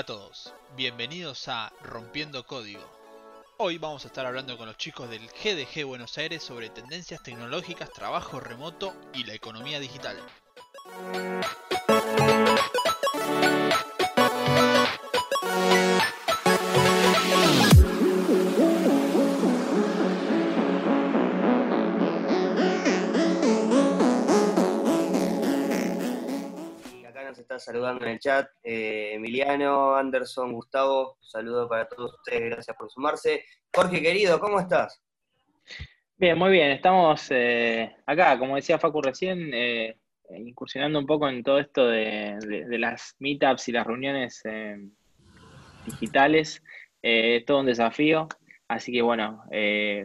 Hola a todos, bienvenidos a Rompiendo Código. Hoy vamos a estar hablando con los chicos del GDG Buenos Aires sobre tendencias tecnológicas, trabajo remoto y la economía digital. Saludando en el chat. Eh, Emiliano, Anderson, Gustavo, saludo para todos ustedes, gracias por sumarse. Jorge, querido, ¿cómo estás? Bien, muy bien, estamos eh, acá, como decía Facu recién, eh, incursionando un poco en todo esto de, las meetups y las reuniones digitales. es todo un desafío, así que bueno,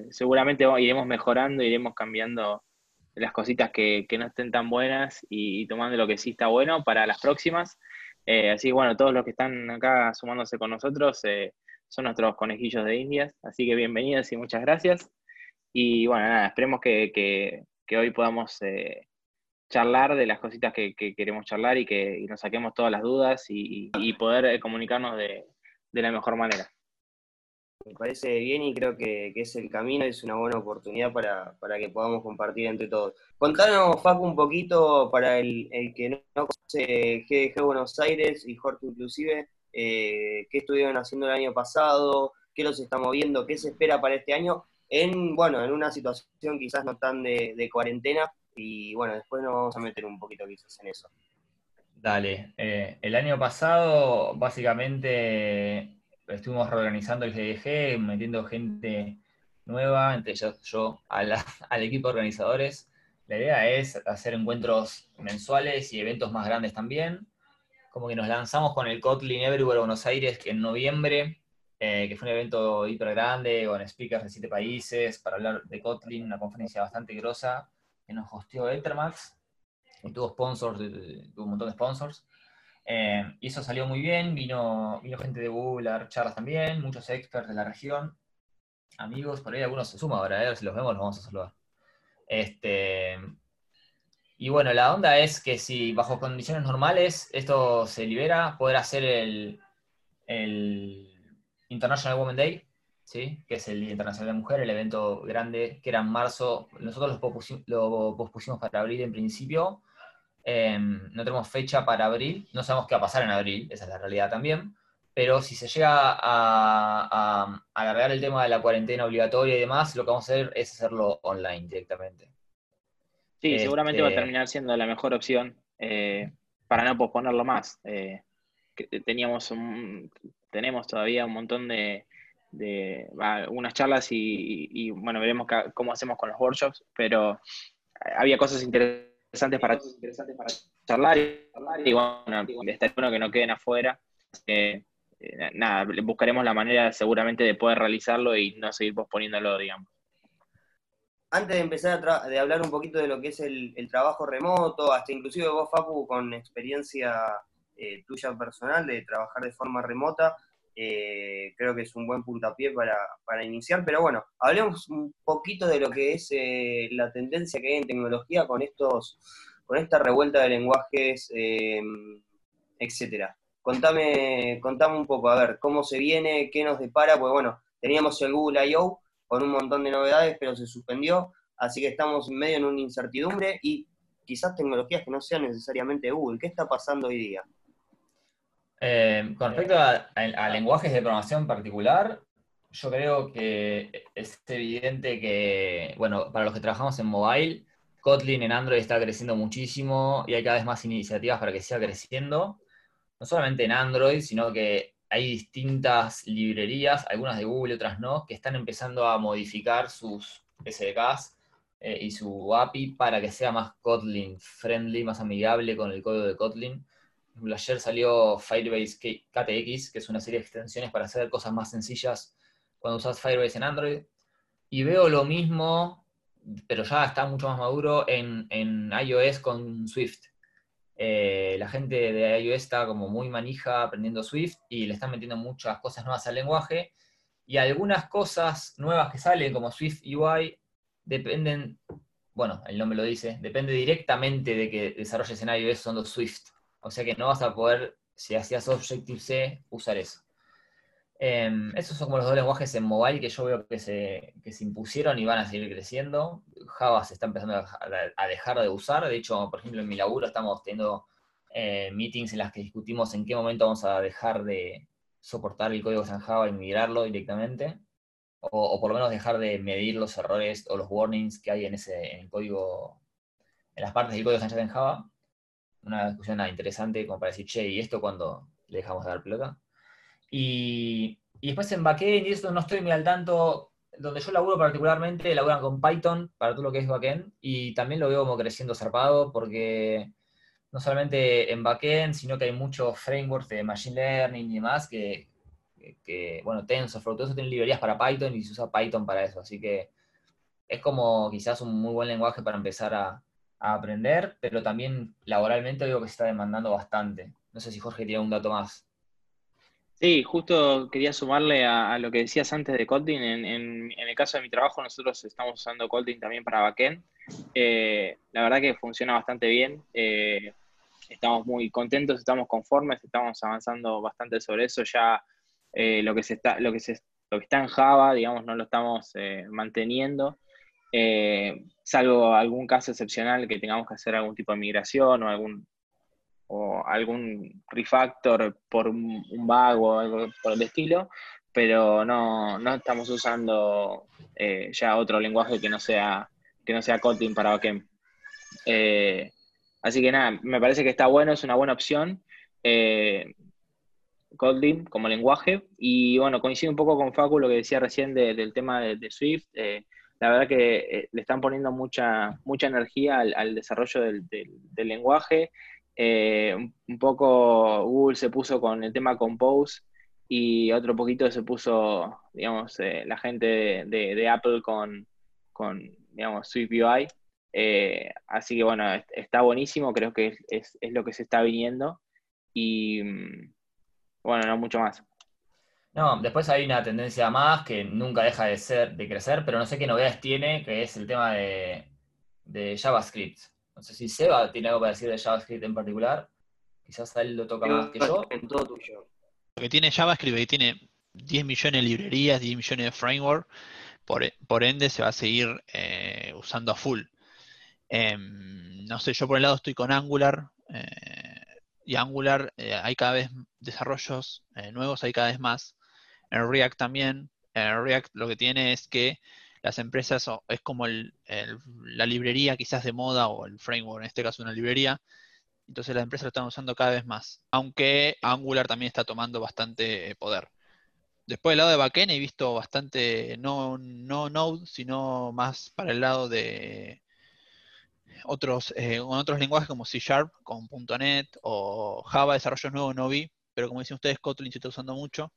seguramente iremos mejorando, iremos cambiando las cositas que, no estén tan buenas y, tomando lo que sí está bueno para las próximas. Eh, así que bueno, todos los que están acá sumándose con nosotros eh, son nuestros conejillos de indias, así que bienvenidos y muchas gracias. Y bueno, nada, esperemos que, hoy podamos eh, charlar de las cositas que, queremos charlar y que nos saquemos todas las dudas y, poder comunicarnos de la mejor manera. Me parece bien y creo que, es el camino, es una buena oportunidad para, que podamos compartir entre todos. Contanos, Facu, un poquito para el, que no conoce GDG Buenos Aires y Jorge inclusive, eh, qué estuvieron haciendo el año pasado, qué los está moviendo, qué se espera para este año, en, bueno, en una situación quizás no tan de, cuarentena, y bueno, después nos vamos a meter un poquito quizás en eso. Dale, eh, el año pasado básicamente estuvimos reorganizando el GDG, metiendo gente nueva, entre ellos yo, al equipo de organizadores. La idea es hacer encuentros mensuales y eventos más grandes también. Como que nos lanzamos con el Kotlin Everywhere Buenos Aires en noviembre, eh, que fue un evento hiper grande, con speakers de siete países, para hablar de Kotlin, una conferencia bastante grosa, que nos hosteó Ethermax, y tuvo sponsors, tuvo un montón de sponsors. Eh, y eso salió muy bien, vino, vino gente de Google a dar charlas también, muchos experts de la región, amigos, por ahí algunos se suman ahora, ¿eh? si los vemos los vamos a saludar. Este, y bueno, la onda es que si bajo condiciones normales esto se libera, poder hacer el, el International Women Day, ¿sí? que es el Día Internacional de la Mujer, el evento grande que era en marzo, nosotros lo pospusimos para abril en principio, Em, no tenemos fecha para abril, no sabemos qué va a pasar en abril, esa es la realidad también, pero si se llega a, alargar el tema de la cuarentena obligatoria y demás, lo que vamos a hacer es hacerlo online directamente. Sí, seguramente va a este, terminar siendo la mejor opción eh, para no posponerlo más. Eh, teníamos tenemos todavía un montón de, unas charlas y, bueno, veremos cómo hacemos con los workshops, pero había cosas interesantes interesantes para, interesantes para charlar y, bueno, está bueno que no queden afuera. Eh, nada, buscaremos la manera seguramente de poder realizarlo y no seguir posponiéndolo, digamos. Antes de empezar a de hablar un poquito de lo que es el, trabajo remoto, hasta inclusive vos, Facu, con experiencia eh, tuya personal de trabajar de forma remota, eh, creo que es un buen puntapié para, para, iniciar, pero bueno, hablemos un poquito de lo que es eh, la tendencia que hay en tecnología con estos, con esta revuelta de lenguajes, eh, etcétera. Contame, contame un poco, a ver, cómo se viene, qué nos depara, pues bueno, teníamos el Google I.O. con un montón de novedades, pero se suspendió, así que estamos medio en una incertidumbre y quizás tecnologías que no sean necesariamente Google. ¿Qué está pasando hoy día? Eh, con respecto a, lenguajes de programación particular, yo creo que es evidente que, bueno, para los que trabajamos en mobile, Kotlin en Android está creciendo muchísimo y hay cada vez más iniciativas para que siga creciendo. No solamente en Android, sino que hay distintas librerías, algunas de Google y otras no, que están empezando a modificar sus SDKs eh, y su API para que sea más Kotlin friendly, más amigable con el código de Kotlin ayer salió Firebase KTX, que es una serie de extensiones para hacer cosas más sencillas cuando usas Firebase en Android. Y veo lo mismo, pero ya está mucho más maduro en, iOS con Swift. Eh, la gente de iOS está como muy manija aprendiendo Swift y le están metiendo muchas cosas nuevas al lenguaje. Y algunas cosas nuevas que salen, como Swift UI, dependen, bueno, el nombre lo dice, depende directamente de que desarrolles en iOS usando Swift. O sea que no vas a poder si hacías Objective-C, usar eso. Em, esos son como los dos lenguajes en mobile que yo veo que se, se impusieron y van a seguir creciendo. Java se está empezando a, dejar de usar. De hecho, por ejemplo, en mi laburo estamos teniendo eh, meetings en las que discutimos en qué momento vamos a dejar de soportar el código en Java y migrarlo directamente. O, por lo menos dejar de medir los errores o los warnings que hay en, ese, en el código, en las partes del código en Java. Una discusión interesante como para decir, che, ¿y esto cuando le dejamos de dar pelota? Y, después en backend, y eso no estoy muy al tanto, donde yo laburo particularmente, laburan con Python para todo lo que es backend, y también lo veo como creciendo zarpado, porque no solamente en backend, sino que hay muchos frameworks de machine learning y demás que, que bueno, TensorFlow, todo eso tiene librerías para Python y se usa Python para eso, así que es como quizás un muy buen lenguaje para empezar a, a aprender, pero también laboralmente digo que se está demandando bastante. No sé si Jorge tiene un dato más. Sí, justo quería sumarle a, lo que decías antes de Kotlin. En, el caso de mi trabajo, nosotros estamos usando Kotlin también para backend. Eh, la verdad que funciona bastante bien. Eh, estamos muy contentos, estamos conformes, estamos avanzando bastante sobre eso. Ya eh, lo, que se está, lo, que se, lo que está en Java, digamos, no lo estamos manteniendo. Salvo algún caso excepcional que tengamos que hacer algún tipo de migración o algún o algún refactor por un, bug o algo por el estilo, pero no, estamos usando eh, ya otro lenguaje que no sea que no sea Kotlin para backend. Eh, así que nada, me parece que está bueno, es una buena opción. Eh, Kotlin como lenguaje. Y bueno, coincide un poco con Facu lo que decía recién del tema de, Swift. La verdad que le están poniendo mucha, mucha energía al, desarrollo del, lenguaje. Eh, un poco Google se puso con el tema Compose y otro poquito se puso, digamos, eh, la gente de, Apple con, con, digamos, Swift UI. Eh, así que bueno, está buenísimo, creo que es, lo que se está viniendo y mm, bueno, no mucho más. No, después hay una tendencia más que nunca deja de ser, de crecer, pero no sé qué novedades tiene, que es el tema de, de JavaScript. No sé si Seba tiene algo para decir de JavaScript en particular. Quizás a él lo toca más que yo. Lo que tiene JavaScript que tiene 10 millones de librerías, 10 millones de frameworks, por, ende se va a seguir eh, usando a full. Em, no sé, yo por el lado estoy con Angular. Eh, y Angular eh, hay cada vez desarrollos nuevos, hay cada vez más. En React también. En React lo que tiene es que las empresas es como la librería quizás de moda o el framework, en este caso una librería. Entonces las empresas lo están usando cada vez más, aunque Angular también está tomando bastante eh, poder. Después del lado de backend he visto bastante, no, no Node, sino más para el lado de otros, eh, otros lenguajes como C Sharp, con .NET o Java, desarrollos nuevos no vi, pero como dicen ustedes, Kotlin se está usando mucho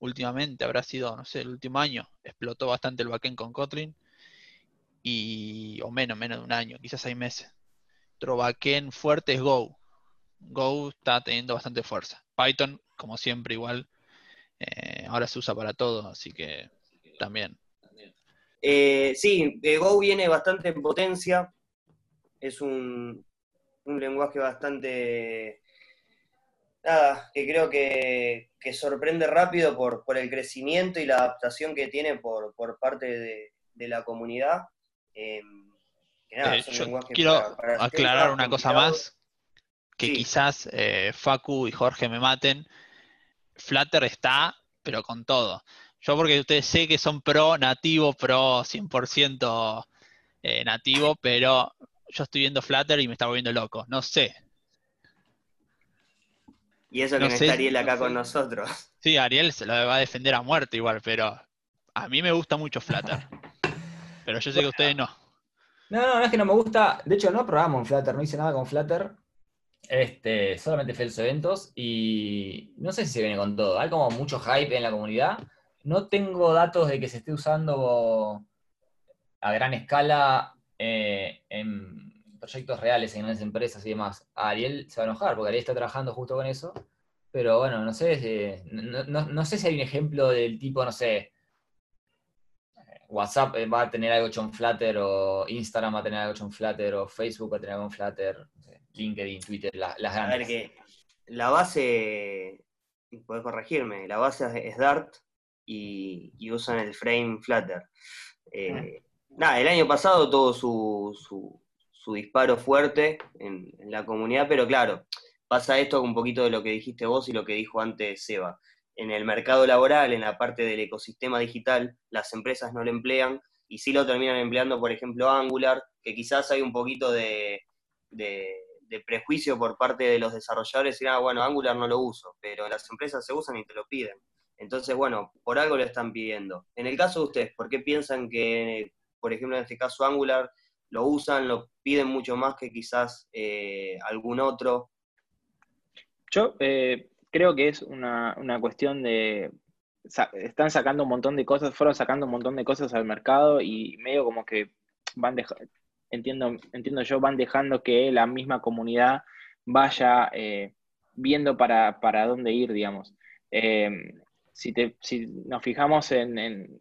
últimamente, habrá sido, no sé, el último año, explotó bastante el backend con Kotlin, y, o menos, menos de un año, quizás seis meses. Otro backend fuerte es Go. Go está teniendo bastante fuerza. Python, como siempre, igual, eh, ahora se usa para todo, así que también. Eh, sí, eh, Go viene bastante en potencia. Es un, un lenguaje bastante nada, que creo que, sorprende rápido por, por, el crecimiento y la adaptación que tiene por, parte de, la comunidad. Em, eh, quiero aclarar una cosa más, que quizás eh, Facu y Jorge me maten. Flutter está, pero con todo. Yo porque ustedes sé que son pro nativo, pro 100% eh, nativo, pero yo estoy viendo Flutter y me está volviendo loco. No sé, y eso que no, está Ariel acá con nosotros. Sí, Ariel se lo va a defender a muerte igual, pero a mí me gusta mucho Flutter. pero yo sé que ustedes no. No, no, no es que no me gusta. De hecho, no probamos en Flutter, no hice nada con Flutter. Este, solamente fue los eventos y no sé si se viene con todo. Hay como mucho hype en la comunidad. No tengo datos de que se esté usando a gran escala eh, en proyectos reales en grandes empresas y demás, Ariel se va a enojar, porque Ariel está trabajando justo con eso. Pero bueno, no sé, no, sé si hay un ejemplo del tipo, no sé, WhatsApp va a tener algo hecho en Flutter, o Instagram va a tener algo hecho en Flutter, o Facebook va a tener algo en Flutter, LinkedIn, Twitter, las grandes. A ver que la base, podés corregirme, la base es Dart y, usan el frame Flutter. Eh, nada, el año pasado su, su, disparo fuerte en, la comunidad, pero claro, pasa esto un poquito de lo que dijiste vos y lo que dijo antes Seba. En el mercado laboral, en la parte del ecosistema digital, las empresas no lo emplean y sí lo terminan empleando, por ejemplo, Angular, que quizás hay un poquito de, prejuicio por parte de los desarrolladores y ah, bueno, Angular no lo uso, pero las empresas se usan y te lo piden. Entonces, bueno, por algo lo están pidiendo. En el caso de ustedes, ¿por qué piensan que, por ejemplo, en este caso Angular, lo usan, lo piden mucho más que quizás eh, algún otro? Yo eh, creo que es una, cuestión de... están sacando un montón de cosas, fueron sacando un montón de cosas al mercado y medio como que van dejando, entiendo, entiendo yo, van dejando que la misma comunidad vaya eh, viendo para, para, dónde ir, digamos si, si nos fijamos en,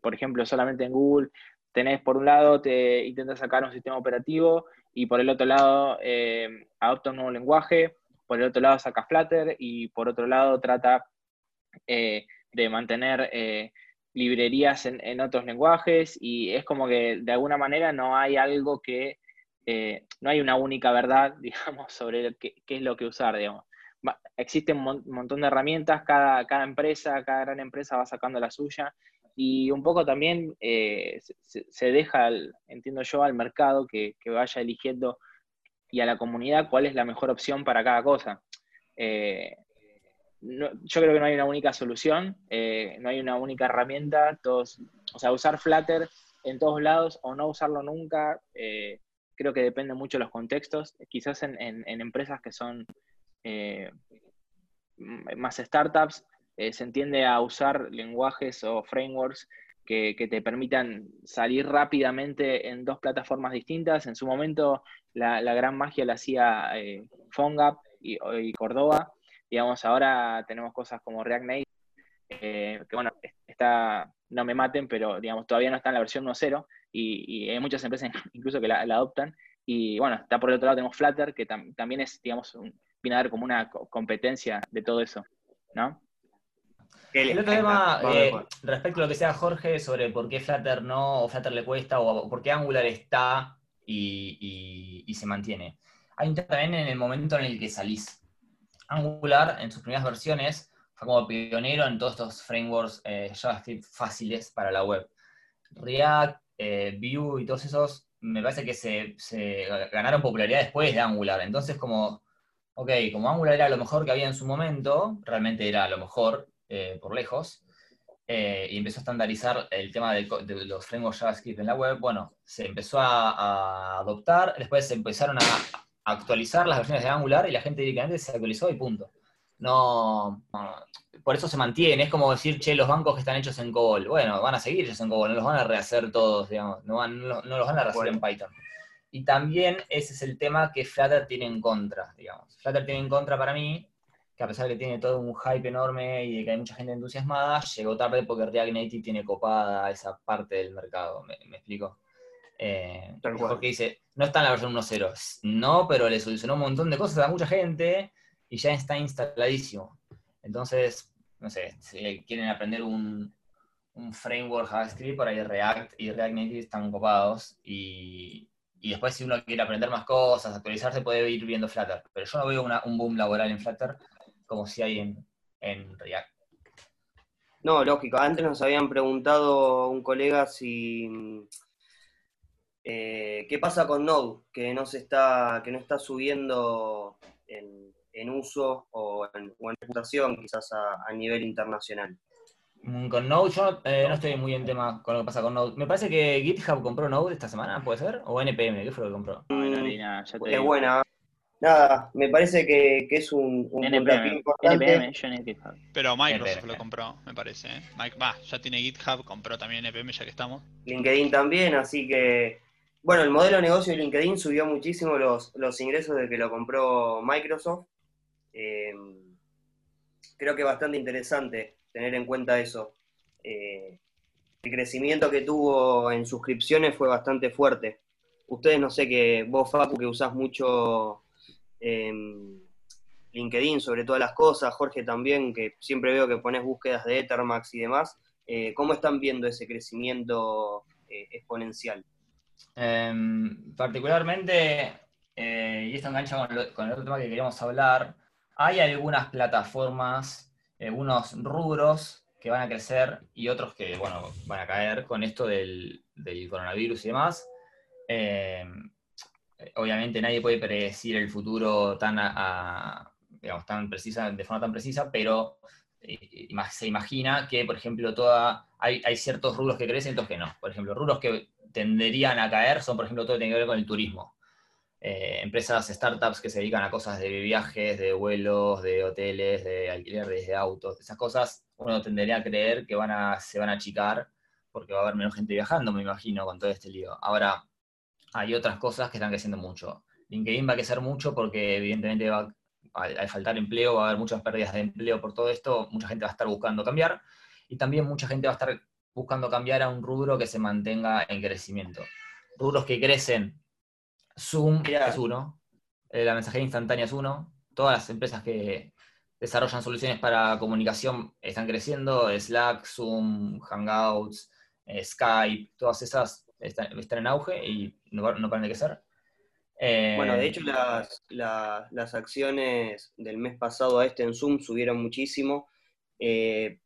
por ejemplo, solamente en Google, tenés por un lado, te intentas sacar un sistema operativo y por el otro lado eh, adopta un nuevo lenguaje, por el otro lado saca Flutter y por otro lado trata eh, de mantener eh, librerías en, otros lenguajes y es como que de alguna manera no hay algo que, no hay una única verdad, digamos, sobre qué, qué es lo que usar, digamos. Existen un montón de herramientas, cada, cada empresa, cada gran empresa va sacando la suya y un poco también eh, se, deja, entiendo yo, al mercado que, vaya eligiendo y a la comunidad cuál es la mejor opción para cada cosa. Eh, yo creo que no hay una única solución, eh, no hay una única herramienta, todos, o sea, usar Flutter en todos lados o no usarlo nunca, creo que depende mucho de los contextos, quizás en, en empresas que son más startups, eh, se entiende a usar lenguajes o frameworks que, te permitan salir rápidamente en dos plataformas distintas. En su momento la, gran magia la hacía eh, PhoneGap y, y, Cordova. Digamos, ahora tenemos cosas como React Native, que bueno, está, no me maten, pero digamos, todavía no está en la versión 1.0 y, y hay muchas empresas incluso que la, adoptan. Y bueno, está por el otro lado tenemos Flutter, que también es, digamos, viene a dar como una competencia de todo eso, ¿no? El otro tema, eh, respecto a lo que sea Jorge, sobre por qué Flutter no, o Flutter le cuesta, o por qué Angular está y, se mantiene. Hay un tema también en el momento en el que salís. Angular, en sus primeras versiones, fue como pionero en todos estos frameworks eh, JavaScript fáciles para la web. React, eh, Vue y todos esos, me parece que se, se ganaron popularidad después de Angular. Entonces, como ok, como Angular era lo mejor que había en su momento, realmente era lo mejor eh, por lejos, eh, y empezó a estandarizar el tema de, los frameworks JavaScript en la web, bueno, se empezó a, adoptar, después se empezaron a actualizar las versiones de Angular y la gente directamente se actualizó y punto. No, por eso se mantiene, es como decir, che, los bancos que están hechos en COBOL, bueno, van a seguir hechos en COBOL, no los van a rehacer todos, digamos, no, no, los van a rehacer en Python. Y también ese es el tema que Flutter tiene en contra, digamos. Flutter tiene en contra para mí, que a pesar de que tiene todo un hype enorme y de que hay mucha gente entusiasmada, llegó tarde porque React Native tiene copada esa parte del mercado. ¿Me, explico? Eh, porque dice, no está en la versión 1.0. No, pero le solucionó un montón de cosas a mucha gente y ya está instaladísimo. Entonces, no sé, si quieren aprender un, un framework JavaScript, por ahí React y React Native están copados y, y después si uno quiere aprender más cosas, actualizarse, puede ir viendo Flutter. Pero yo no veo un boom laboral en Flutter como si hay en, React. No, lógico. Antes nos habían preguntado un colega si eh, qué pasa con Node, que no se está, que no está subiendo en, uso o en, reputación quizás a nivel internacional. Mm, con Node, yo eh, no estoy muy en tema con lo que pasa con Node. Me parece que GitHub compró Node esta semana, ¿puede ser? ¿O NPM? ¿Qué fue lo que compró? No, no, nada, ya te Es buena. Nada, me parece que, que es un, un NPM, importante. NPM, yo en GitHub. Pero Microsoft lo compró, me parece. ¿eh? Mike, va, ya tiene GitHub, compró también NPM ya que estamos. LinkedIn también, así que... Bueno, el modelo de negocio de LinkedIn subió muchísimo los, los ingresos de que lo compró Microsoft. Eh, creo que bastante interesante tener en cuenta eso. Eh, el crecimiento que tuvo en suscripciones fue bastante fuerte. Ustedes no sé que vos, Facu, que usás mucho em, LinkedIn sobre todas las cosas, Jorge también, que siempre veo que pones búsquedas de Ethermax y demás. Eh, ¿Cómo están viendo ese crecimiento eh, exponencial? Em, particularmente, y esto engancha con, el otro tema que queríamos hablar, hay algunas plataformas, algunos rubros que van a crecer y otros que, bueno, van a caer con esto del, coronavirus y demás. Obviamente nadie puede predecir el futuro tan, digamos, tan precisa, de forma tan precisa, pero eh, se imagina que, por ejemplo, toda, hay, ciertos rubros que crecen otros que no. Por ejemplo, rubros que tenderían a caer son, por ejemplo, todo lo que tiene que ver con el turismo. Eh, empresas, startups que se dedican a cosas de viajes, de vuelos, de hoteles, de alquileres de autos, esas cosas, uno tendería a creer que van a, se van a achicar porque va a haber menos gente viajando, me imagino, con todo este lío. Ahora, hay otras cosas que están creciendo mucho. LinkedIn va a crecer mucho porque evidentemente va, al, faltar empleo va a haber muchas pérdidas de empleo por todo esto, mucha gente va a estar buscando cambiar y también mucha gente va a estar buscando cambiar a un rubro que se mantenga en crecimiento. Rubros que crecen, Zoom es uno, eh, la mensajería instantánea es uno, todas las empresas que desarrollan soluciones para comunicación están creciendo, Slack, Zoom, Hangouts, eh, Skype, todas esas están, en auge y no, paran de crecer. bueno, de eh, hecho las, las, acciones del mes pasado a este en Zoom subieron muchísimo. Eh,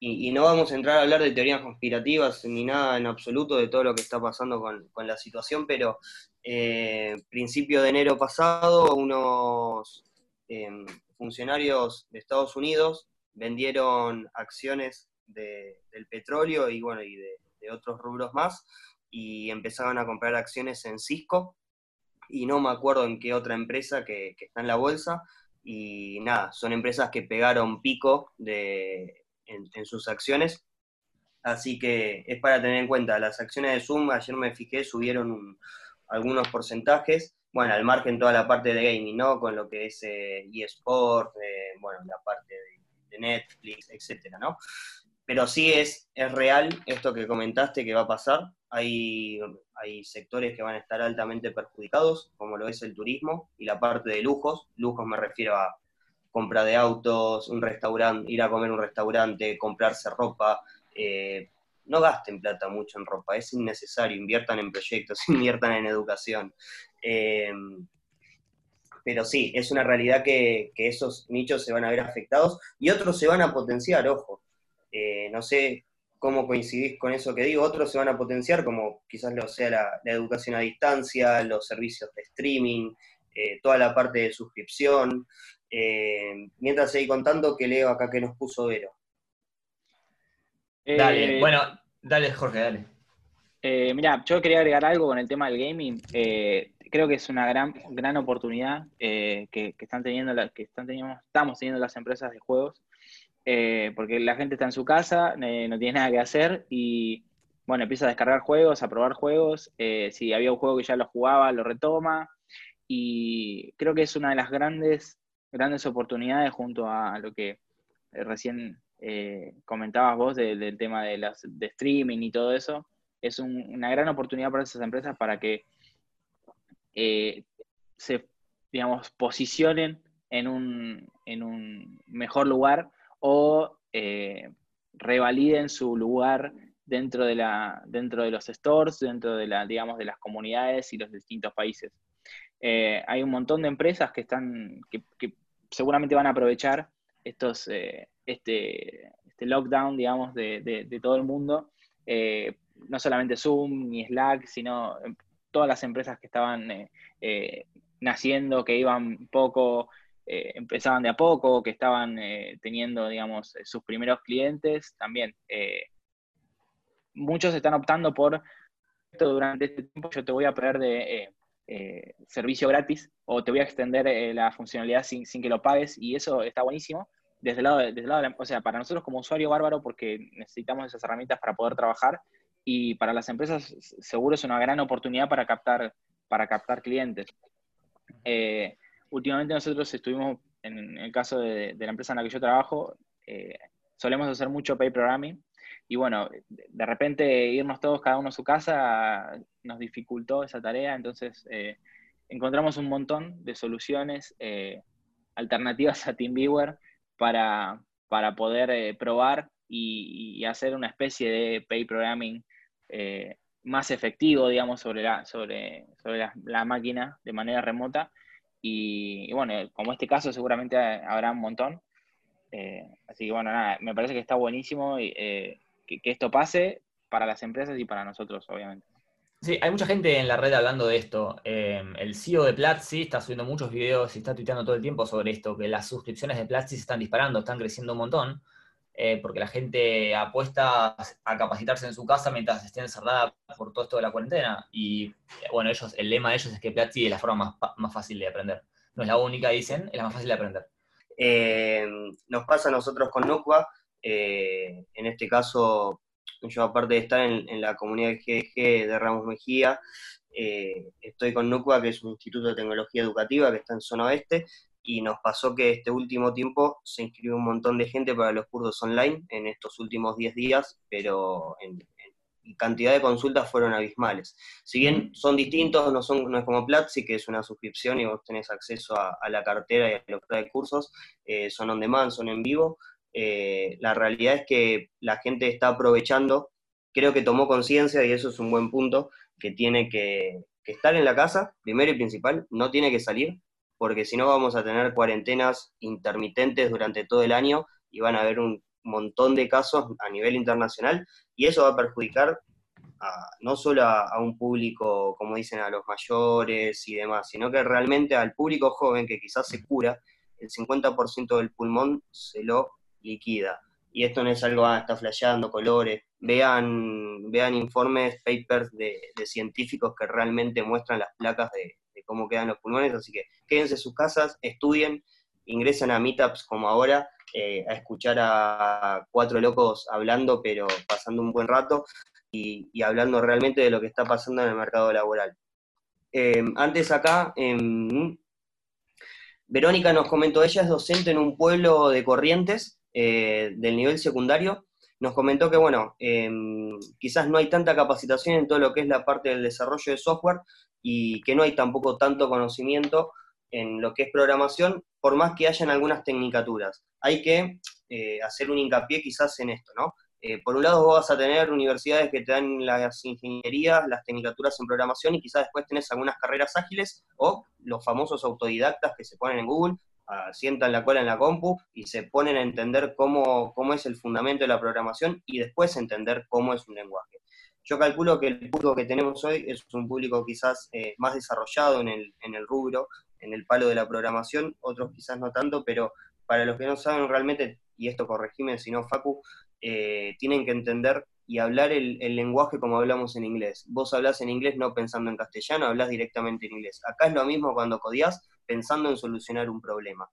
y, no vamos a entrar a hablar de teorías conspirativas ni nada en absoluto de todo lo que está pasando con, la situación, pero eh, principio de enero pasado unos funcionarios de Estados Unidos vendieron acciones del petróleo y bueno y de, de otros rubros más y empezaban a comprar acciones en Cisco y no me acuerdo en qué otra empresa que, está en la bolsa. Y nada, son empresas que pegaron pico de, en, sus acciones. Así que es para tener en cuenta, las acciones de Zoom, ayer me fijé, subieron algunos porcentajes, bueno, al margen toda la parte de gaming, ¿no? Con lo que es eh, eSport, eh, bueno, la parte de Netflix, etcétera, ¿no? Pero sí es, es real esto que comentaste que va a pasar. Hay, hay sectores que van a estar altamente perjudicados, como lo es el turismo y la parte de lujos. Lujos me refiero a compra de autos, un restaurante, ir a comer un restaurante, comprarse ropa. Eh, no gasten plata mucho en ropa, es innecesario, inviertan en proyectos, inviertan en educación. Eh, pero sí, es una realidad que, que, esos nichos se van a ver afectados y otros se van a potenciar, ojo. Eh, no sé cómo coincidís con eso que digo, otros se van a potenciar, como quizás lo sea la, educación a distancia, los servicios de streaming, eh, toda la parte de suscripción. Eh, mientras seguí contando, que leo acá que nos puso Vero. Dale, bueno, dale Jorge, dale. mira, yo quería agregar algo con el tema del gaming. creo que es una gran, gran oportunidad que, están teniendo, que están teniendo, estamos teniendo las empresas de juegos eh, porque la gente está en su casa, eh, no tiene nada que hacer y, bueno, empieza a descargar juegos, a probar juegos. Eh, si había un juego que ya lo jugaba, lo retoma. Y creo que es una de las grandes, grandes oportunidades junto a lo que recién comentabas vos del tema de, las, de streaming y todo eso. Es una gran oportunidad para esas empresas para que se, digamos, posicionen en un, en un mejor lugar o eh, revaliden su lugar dentro de, la, dentro de los stores, dentro de, la, digamos, de las comunidades y los distintos países. Eh, hay un montón de empresas que, están, que, seguramente van a aprovechar estos, eh, este, este, lockdown, digamos, de, todo el mundo. no solamente Zoom ni Slack, sino todas las empresas que estaban naciendo, que iban poco eh, empezaban de a poco, que estaban eh, teniendo, digamos, eh, sus primeros clientes, también muchos están optando por esto durante este tiempo yo te voy a poner de servicio gratis o te voy a extender la funcionalidad sin, que lo pagues y eso está buenísimo. Desde el lado, desde el lado o sea, para nosotros como usuario bárbaro porque necesitamos esas herramientas para poder trabajar y para las empresas seguro es una gran oportunidad para captar, para captar clientes últimamente nosotros estuvimos, en el caso de, la empresa en la que yo trabajo, eh, solemos hacer mucho pay programming. Y bueno, de repente irnos todos cada uno a su casa nos dificultó esa tarea, entonces eh, encontramos un montón de soluciones eh, alternativas a TeamViewer para, para poder probar y, hacer una especie de pay programming más efectivo, digamos, sobre, la, sobre, sobre la, máquina de manera remota. Y, bueno, como este caso seguramente habrá un montón. Eh, así que bueno, nada, me parece que está buenísimo que, que esto pase para las empresas y para nosotros, obviamente. Sí, hay mucha gente en la red hablando de esto. El CEO de Platzi está subiendo muchos videos y está tuiteando todo el tiempo sobre esto, que las suscripciones de Platzi se están disparando, están creciendo un montón, eh, porque la gente apuesta a capacitarse en su casa mientras esté encerrada por todo esto de la cuarentena. Y bueno, ellos, el lema de ellos es que Platzi es la forma más, fácil de aprender. No es la única, dicen, es la más fácil de aprender. Em, nos pasa a nosotros con Nukwa, eh, en este caso yo aparte de estar en, la comunidad GDG de Ramos Mejía, eh, estoy con NUCUA, que es un instituto de tecnología educativa que está en zona oeste, y nos pasó que este último tiempo se inscribió un montón de gente para los cursos online en estos últimos 10 días, pero en, cantidad de consultas fueron abismales. Si bien son distintos, no, son, no es como Platzi, que es una suscripción y vos tenés acceso a, la cartera y a los de cursos, eh, son on demand, son en vivo, eh, la realidad es que la gente está aprovechando, creo que tomó conciencia, y eso es un buen punto, que tiene que, estar en la casa, primero y principal, no tiene que salir, porque si no vamos a tener cuarentenas intermitentes durante todo el año y van a haber un montón de casos a nivel internacional, y eso va a perjudicar no solo a, a, un público, como dicen, a los mayores y demás, sino que realmente al público joven que quizás se cura, el 50% del pulmón se lo liquida. Y esto no es algo, ah, está flasheando colores. Vean, vean informes, papers de, científicos que realmente muestran las placas de, cómo quedan los pulmones. Así que quédense en sus casas, estudien, ingresen a meetups como ahora, eh, a escuchar a cuatro locos hablando, pero pasando un buen rato y, hablando realmente de lo que está pasando en el mercado laboral. Eh, antes acá, em, Verónica nos comentó, ella es docente en un pueblo de Corrientes, eh, del nivel secundario, nos comentó que, bueno, em, quizás no hay tanta capacitación en todo lo que es la parte del desarrollo de software y que no hay tampoco tanto conocimiento en lo que es programación, por más que hayan algunas tecnicaturas. Hay que eh, hacer un hincapié quizás en esto, ¿no? Eh, por un lado vos vas a tener universidades que te dan las ingenierías, las tecnicaturas en programación y quizás después tenés algunas carreras ágiles o los famosos autodidactas que se ponen en Google sientan la cola en la compu y se ponen a entender cómo, cómo es el fundamento de la programación y después entender cómo es un lenguaje. Yo calculo que el público que tenemos hoy es un público quizás eh, más desarrollado en el, rubro, en el palo de la programación, otros quizás no tanto, pero para los que no saben realmente, y esto corregime si no, Facu, eh, tienen que entender y hablar el, el, lenguaje como hablamos en inglés. Vos hablas en inglés no pensando en castellano, hablas directamente en inglés. Acá es lo mismo cuando codiás, pensando en solucionar un problema.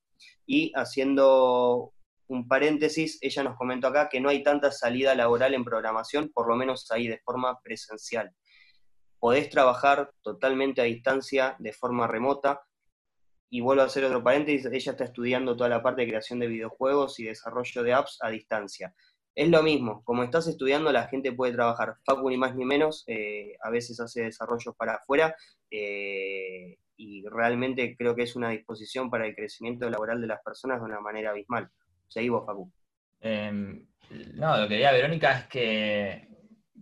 Y haciendo un paréntesis, ella nos comentó acá que no hay tanta salida laboral en programación, por lo menos ahí de forma presencial. Podés trabajar totalmente a distancia, de forma remota, y vuelvo a hacer otro paréntesis, ella está estudiando toda la parte de creación de videojuegos y desarrollo de apps a distancia. Es lo mismo, como estás estudiando, la gente puede trabajar. Facu ni más ni menos, eh, a veces hace desarrollos para afuera, eh, y realmente creo que es una disposición para el crecimiento laboral de las personas de una manera abismal. Seguí vos, Facu. Em, no, lo que diría Verónica es que,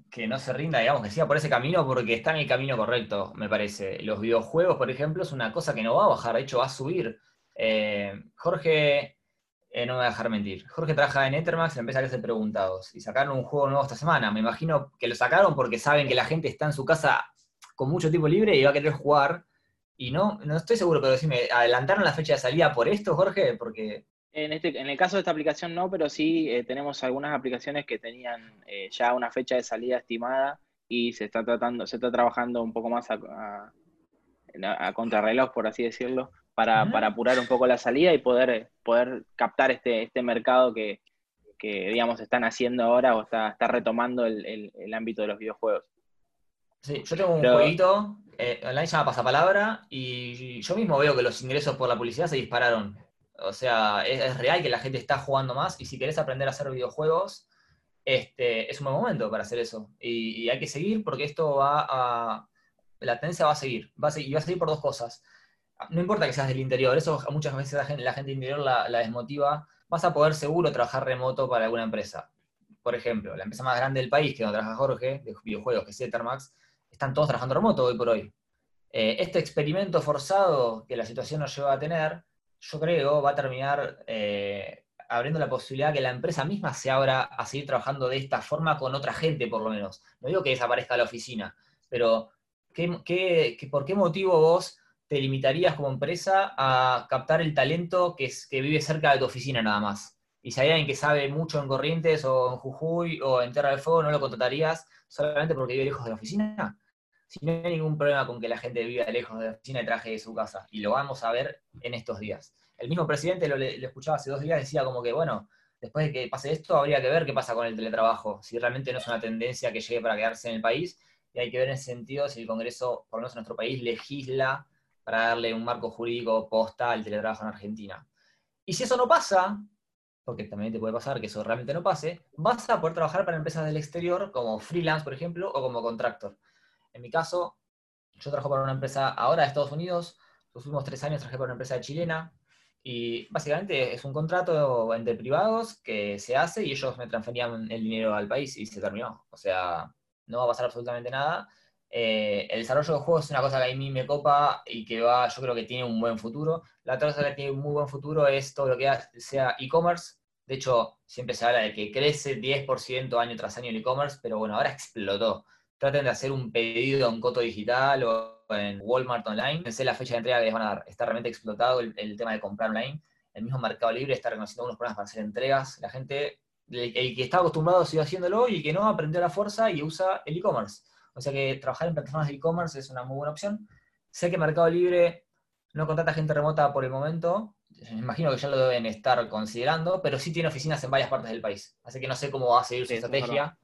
que no se rinda, digamos, que siga por ese camino porque está en el camino correcto, me parece. Los videojuegos, por ejemplo, es una cosa que no va a bajar, de hecho va a subir. Em, Jorge, eh, no me va a dejar mentir, Jorge trabaja en Ethermax y empieza a hacer preguntados y sacaron un juego nuevo esta semana. Me imagino que lo sacaron porque saben que la gente está en su casa con mucho tiempo libre y va a querer jugar y no, no estoy seguro, pero decime, ¿adelantaron la fecha de salida por esto, Jorge? Porque... En, este, en el caso de esta aplicación no, pero sí eh, tenemos algunas aplicaciones que tenían eh, ya una fecha de salida estimada y se está tratando, se está trabajando un poco más a, contrarreloj, por así decirlo, para, apurar un poco la salida y poder, poder captar este, este mercado que, digamos, están haciendo ahora o está, está retomando el, el ámbito de los videojuegos. Sí, yo tengo un jueguito eh, online se llama Pasapalabra y yo mismo veo que los ingresos por la publicidad se dispararon. O sea, es, real que la gente está jugando más y si querés aprender a hacer videojuegos, este, es un buen momento para hacer eso. Y, hay que seguir porque esto va a... La tendencia va a seguir, va a seguir, y va a seguir por dos cosas. no importa que seas del interior, eso muchas veces la gente, la gente interior la, la desmotiva, vas a poder seguro trabajar remoto para alguna empresa. Por ejemplo, la empresa más grande del país, que donde trabaja Jorge, de videojuegos, que es Ethermax, están todos trabajando remoto hoy por hoy. Eh, este experimento forzado que la situación nos lleva a tener, yo creo, va a terminar eh, abriendo la posibilidad que la empresa misma se abra a seguir trabajando de esta forma con otra gente, por lo menos. No digo que desaparezca la oficina, pero por qué motivo vos te limitarías como empresa a captar el talento que, es, que vive cerca de tu oficina nada más? Y si hay alguien que sabe mucho en Corrientes o en Jujuy o en Tierra del Fuego, ¿no lo contratarías solamente porque vive lejos de la oficina? Si no hay ningún problema con que la gente viva lejos de la oficina y traje de su casa. Y lo vamos a ver en estos días. El mismo presidente, lo, escuchaba hace dos días, decía como que, bueno, después de que pase esto, habría que ver qué pasa con el teletrabajo, si realmente no es una tendencia que llegue para quedarse en el país, y hay que ver en ese sentido si el Congreso, por lo menos en nuestro país, legisla para darle un marco jurídico posta al teletrabajo en Argentina. Y si eso no pasa, porque también te puede pasar que eso realmente no pase, vas a poder trabajar para empresas del exterior como freelance, por ejemplo, o como contractor. En mi caso, yo trabajo para una empresa ahora de Estados Unidos, los últimos tres años trabajé para una empresa chilena, y básicamente es un contrato entre privados que se hace y ellos me transferían el dinero al país y se terminó. O sea, no va a pasar absolutamente nada. Eh, el desarrollo de juegos es una cosa que a mí me copa y que va, yo creo que tiene un buen futuro. La otra cosa que tiene un muy buen futuro es todo lo que sea e-commerce. De hecho, siempre se habla de que crece 10% año tras año el e-commerce, pero bueno, ahora explotó. Traten de hacer un pedido en Coto Digital o en Walmart Online. Sé la fecha de entrega que les van a dar. Está realmente explotado el, tema de comprar online. El mismo Mercado Libre está reconociendo unos problemas para hacer entregas. La gente, el, que está acostumbrado sigue haciéndolo y el que no aprendió la fuerza y usa el e-commerce. O sea que trabajar en plataformas de e-commerce es una muy buena opción. Sé que Mercado Libre no contrata gente remota por el momento, me imagino que ya lo deben estar considerando, pero sí tiene oficinas en varias partes del país. Así que no sé cómo va a seguir su estrategia.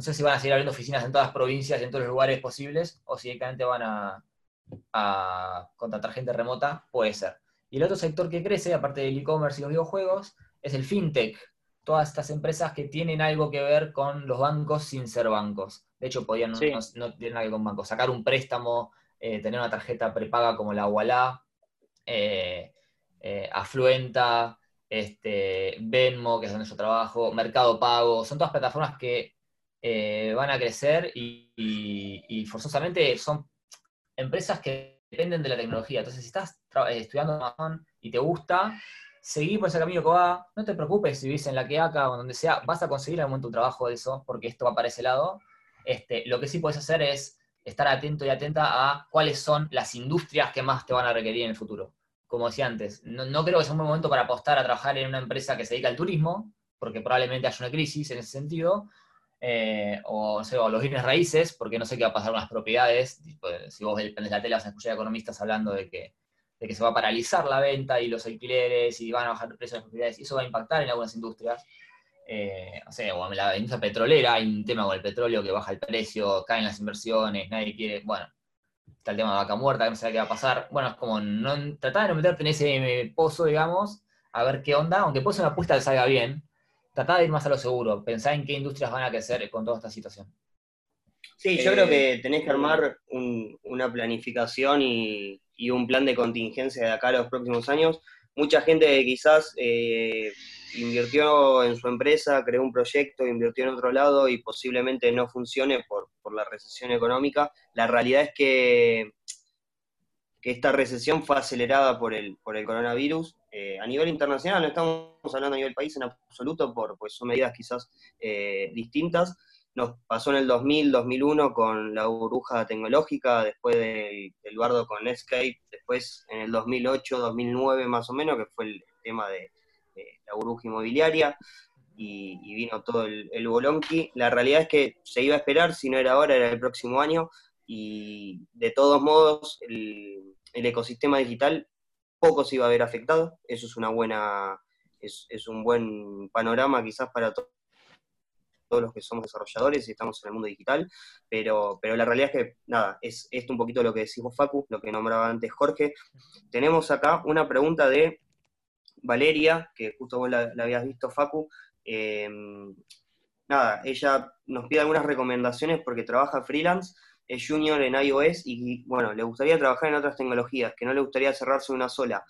No sé si van a seguir abriendo oficinas en todas las provincias y en todos los lugares posibles, o si directamente van a, contratar gente remota, puede ser. Y el otro sector que crece, aparte del e-commerce y los videojuegos, es el fintech. Todas estas empresas que tienen algo que ver con los bancos sin ser bancos. De hecho, podían no, tienen nada que ver con bancos. Sacar un préstamo, eh, tener una tarjeta prepaga como la Walla, eh, eh, Afluenta, este, Venmo, que es donde yo trabajo, Mercado Pago, son todas plataformas que eh, van a crecer y, forzosamente son empresas que dependen de la tecnología. Entonces, si estás eh, estudiando Amazon y te gusta, seguir por ese camino que va, no te preocupes si vives en la que acá o donde sea, vas a conseguir algún momento un trabajo de eso, porque esto va para ese lado. Este, lo que sí puedes hacer es estar atento y atenta a cuáles son las industrias que más te van a requerir en el futuro como decía antes, no, creo que sea un buen momento para apostar a trabajar en una empresa que se dedica al turismo, porque probablemente haya una crisis en ese sentido, eh, o, los bienes raíces, porque no sé qué va a pasar con las propiedades. Si vos ves la tele vas a escuchar economistas hablando de que, que se va a paralizar la venta y los alquileres y van a bajar el precio de las propiedades, y eso va a impactar en algunas industrias. Eh, o sea, o la industria petrolera hay un tema con el petróleo que baja el precio, caen las inversiones, nadie quiere, bueno, está el tema de vaca muerta, que no sé qué va a pasar. Bueno, es como no, tratar de no meterte en ese pozo, digamos, a ver qué onda, aunque puede ser una apuesta que salga bien, tratar de ir más a lo seguro, pensar en qué industrias van a crecer con toda esta situación. Sí, yo creo que eh, tenés que armar una planificación y, un plan de contingencia de acá a los próximos años. Mucha gente quizás eh, invirtió en su empresa, creó un proyecto, invirtió en otro lado y posiblemente no funcione por, la recesión económica. La realidad es que, que esta recesión fue acelerada por el, por el coronavirus. Eh, a nivel internacional, no estamos hablando a nivel país en absoluto, por, pues son medidas quizás eh, distintas. Nos pasó en el 2000, 2001 con la burbuja tecnológica, después del, bardo con Netscape, después en el 2008, 2009 más o menos, que fue el tema de, la burbuja inmobiliaria y, vino todo el, el, bolonqui. La realidad es que se iba a esperar, si no era ahora, era el próximo año, y de todos modos el, ecosistema digital poco se iba a ver afectado. Eso es una buena, es, un buen panorama quizás para todos los que somos desarrolladores y estamos en el mundo digital, pero, pero la realidad es que, nada, es esto un poquito lo que decimos Facu, lo que nombraba antes Jorge. Tenemos acá una pregunta de Valeria, que justo vos la, habías visto, Facu, em, nada, ella nos pide algunas recomendaciones porque trabaja freelance es junior en iOS y, bueno, le gustaría trabajar en otras tecnologías, que no le gustaría cerrarse en una sola.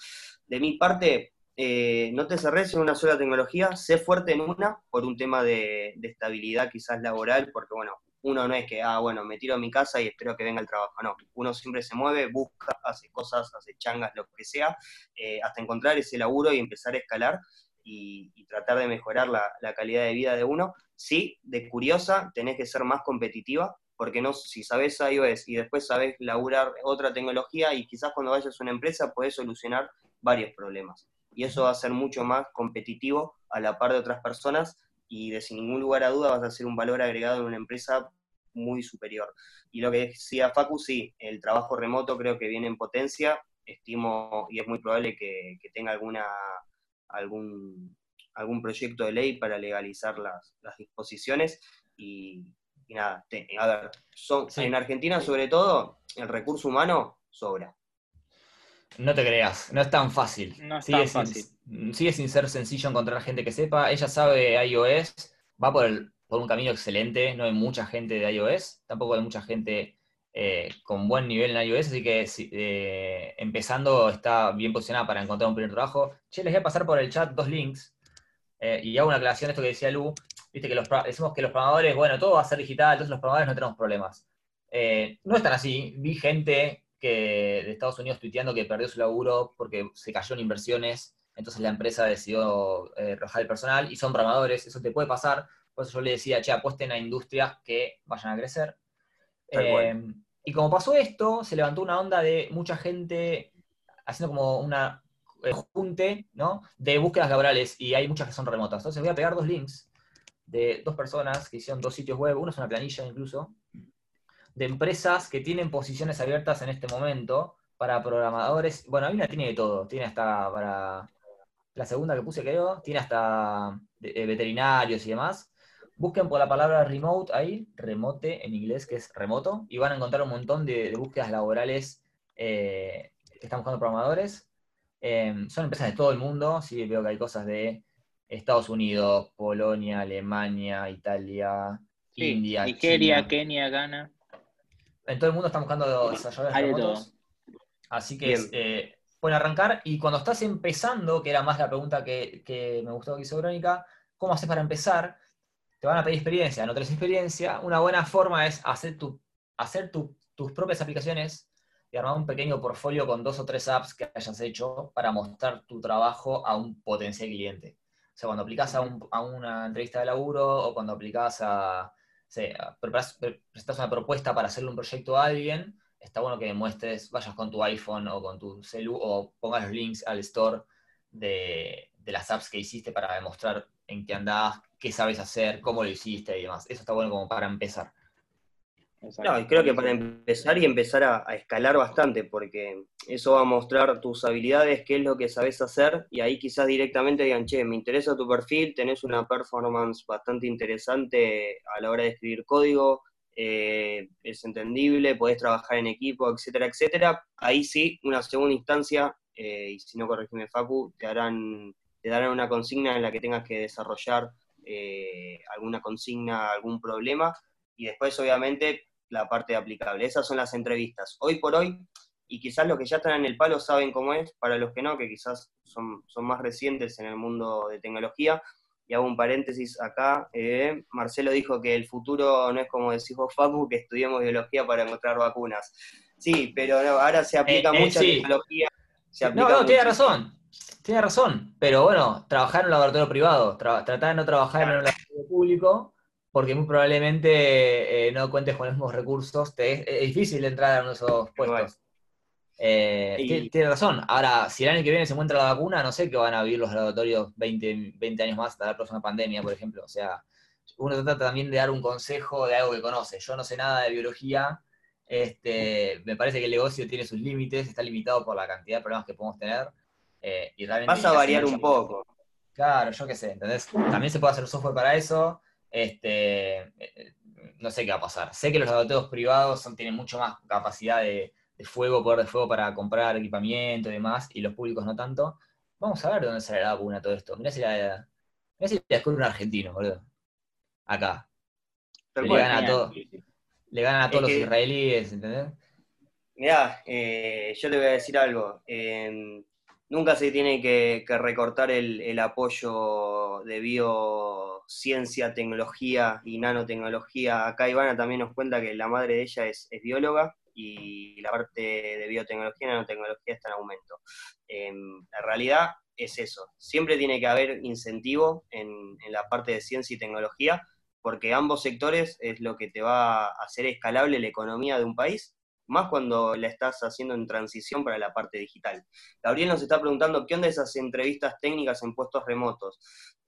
De mi parte, eh, no te cerres en una sola tecnología, sé fuerte en una por un tema de, estabilidad quizás laboral, porque bueno, uno no es que, ah, bueno, me tiro a mi casa y espero que venga el trabajo, no, uno siempre se mueve, busca, hace cosas, hace changas, lo que sea, eh, hasta encontrar ese laburo y empezar a escalar y, tratar de mejorar la, la, calidad de vida de uno. Sí, de curiosa, tenés que ser más competitiva, porque no, si sabes iOS y después sabes laburar otra tecnología y quizás cuando vayas a una empresa podés solucionar varios problemas. Y eso va a ser mucho más competitivo a la par de otras personas y de sin ningún lugar a duda vas a ser un valor agregado en una empresa muy superior. Y lo que decía Facu, sí, el trabajo remoto creo que viene en potencia, estimo y es muy probable que, tenga alguna algún algún proyecto de ley para legalizar las, las disposiciones y, y nada, a ver, son, en Argentina sobre todo, el recurso humano sobra. No te creas, no es tan fácil. No es sigue tan sin, fácil. Sigue sin ser sencillo encontrar gente que sepa. Ella sabe iOS, va por, el, por un camino excelente. No hay mucha gente de iOS, tampoco hay mucha gente eh, con buen nivel en iOS, así que eh, empezando está bien posicionada para encontrar un primer trabajo. Che, les voy a pasar por el chat dos links eh, y hago una aclaración de esto que decía Lu. Viste que los, decimos que los programadores, bueno, todo va a ser digital, entonces los programadores no tenemos problemas. Eh, no es tan así. Vi gente que de Estados Unidos tuiteando que perdió su laburo porque se cayó en inversiones, entonces la empresa decidió eh, el personal y son programadores, eso te puede pasar. Por eso yo le decía, che, apuesten a industrias que vayan a crecer. Eh, y como pasó esto, se levantó una onda de mucha gente haciendo como una eh, junte ¿no? de búsquedas laborales y hay muchas que son remotas. Entonces voy a pegar dos links de dos personas que hicieron dos sitios web, uno es una planilla incluso, de empresas que tienen posiciones abiertas en este momento para programadores. Bueno, hay una tiene de todo, tiene hasta para la segunda que puse creo, tiene hasta eh, veterinarios y demás. Busquen por la palabra remote ahí, remote en inglés, que es remoto, y van a encontrar un montón de, búsquedas laborales eh, que están buscando programadores. Em, son empresas de todo el mundo, sí veo que hay cosas de Estados Unidos, Polonia, Alemania, Italia, India, Nigeria, Kenia, Ghana. En todo el mundo están buscando desarrolladores remotos. Así que eh, pueden arrancar. Y cuando estás empezando, que era más la pregunta que, me gustó que hizo Verónica, ¿cómo haces para empezar? Te van a pedir experiencia, no tenés experiencia. Una buena forma es hacer, tu, hacer tus propias aplicaciones y armar un pequeño portfolio con dos o tres apps que hayas hecho para mostrar tu trabajo a un potencial cliente. Sea, cuando aplicas a, una entrevista de laburo o cuando aplicas a, presentas una propuesta para hacerle un proyecto a alguien, está bueno que demuestres, vayas con tu iPhone o con tu celu o pongas los links al store de, de las apps que hiciste para demostrar en qué andás, qué sabes hacer, cómo lo hiciste y demás. Eso está bueno como para empezar. No, y creo que para empezar y empezar a, escalar bastante, porque eso va a mostrar tus habilidades, qué es lo que sabes hacer, y ahí quizás directamente digan, che, me interesa tu perfil, tenés una performance bastante interesante a la hora de escribir código, eh, es entendible, podés trabajar en equipo, etcétera, etcétera. Ahí sí, una segunda instancia, eh, y si no corregime Facu, te harán, te darán una consigna en la que tengas que desarrollar eh, alguna consigna, algún problema, y después obviamente la parte aplicable. Esas son las entrevistas. Hoy por hoy, y quizás los que ya están en el palo saben cómo es, para los que no, que quizás son, son más recientes en el mundo de tecnología, y hago un paréntesis acá, eh, Marcelo dijo que el futuro no es como decís vos, Facu, que estudiamos biología para encontrar vacunas. Sí, pero ahora se aplica eh, eh, mucha tecnología. no, no, tiene razón, tiene razón, pero bueno, trabajar en un laboratorio privado, tratar de no trabajar en un laboratorio público, porque muy probablemente eh, no cuentes con los mismos recursos, te, es, difícil entrar a uno de esos puestos. Eh, tiene, razón. Ahora, si el año que viene se encuentra la vacuna, no sé qué van a vivir los laboratorios 20, 20 años más hasta la próxima pandemia, por ejemplo. O sea, uno trata también de dar un consejo de algo que conoce. Yo no sé nada de biología. Este, me parece que el negocio tiene sus límites, está limitado por la cantidad de problemas que podemos tener. Eh, y realmente Vas a variar un poco. Claro, yo qué sé. Entonces, también se puede hacer software para eso. Este, eh, no sé qué va a pasar. Sé que los laboratorios privados son, tienen mucho más capacidad de, fuego, poder de fuego para comprar equipamiento y demás, y los públicos no tanto. Vamos a ver de dónde sale la vacuna todo esto. Mirá si la, mirá si la descubre un argentino, boludo. Acá. Pero bueno, todo. le ganan a todos los israelíes, ¿entendés? Mirá, eh, yo te voy a decir algo. Em, nunca se tiene que, recortar el, apoyo de biociencia, tecnología y nanotecnología. Acá Ivana también nos cuenta que la madre de ella es, bióloga y la parte de biotecnología y nanotecnología está en aumento. Em, la realidad es eso. Siempre tiene que haber incentivo en, en la parte de ciencia y tecnología, porque ambos sectores es lo que te va a hacer escalable la economía de un país más cuando la estás haciendo en transición para la parte digital. Gabriel nos está preguntando, ¿qué onda esas entrevistas técnicas en puestos remotos?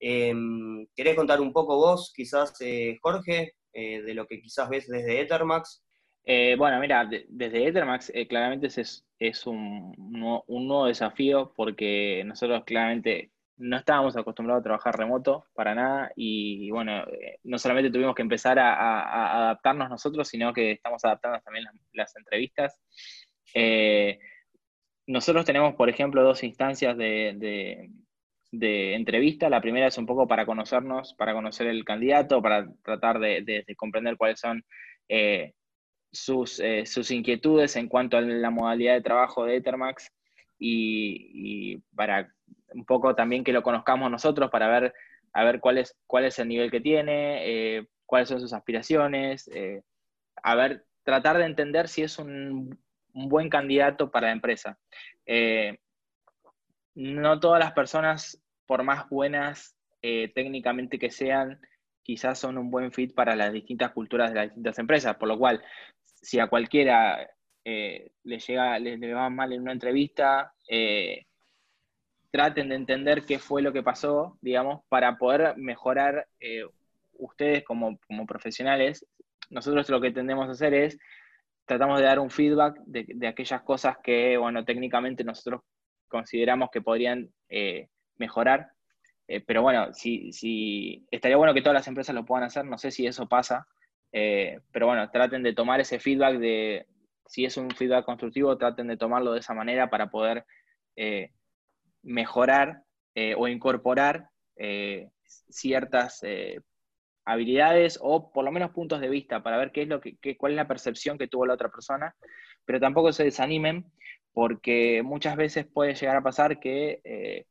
Em, ¿Querés contar un poco vos, quizás, eh, Jorge, eh, de lo que quizás ves desde Ethermax? Eh, bueno, mira, desde Ethermax claramente es, es un, un, nuevo desafío porque nosotros claramente no estábamos acostumbrados a trabajar remoto para nada y, bueno, eh, no solamente tuvimos que empezar a, adaptarnos nosotros, sino que estamos adaptando también las, entrevistas. Eh, nosotros tenemos, por ejemplo, dos instancias de, entrevista. La primera es un poco para conocernos, para conocer el candidato, para tratar de, comprender cuáles son eh, sus, sus inquietudes en cuanto a la modalidad de trabajo de Ethermax y, para un poco también que lo conozcamos nosotros para ver, a ver cuál es, cuál es el nivel que tiene, eh, cuáles son sus aspiraciones, eh, a ver, tratar de entender si es un, buen candidato para la empresa. Eh, no todas las personas, por más buenas técnicamente que sean, quizás son un buen fit para las distintas culturas de las distintas empresas, por lo cual, si a cualquiera le llega, le, va mal en una entrevista, traten de entender qué fue lo que pasó, digamos, para poder mejorar eh, ustedes como, profesionales. Nosotros lo que tendemos a hacer es, tratamos de dar un feedback de, aquellas cosas que, bueno, técnicamente nosotros consideramos que podrían eh, mejorar. Eh, pero bueno, si, si, estaría bueno que todas las empresas lo puedan hacer, no sé si eso pasa, pero bueno, traten de tomar ese feedback de, si es un feedback constructivo, traten de tomarlo de esa manera para poder mejorar eh, o incorporar eh, ciertas eh, habilidades o por lo menos puntos de vista para ver qué es lo que, cuál es la percepción que tuvo la otra persona, pero tampoco se desanimen porque muchas veces puede llegar a pasar que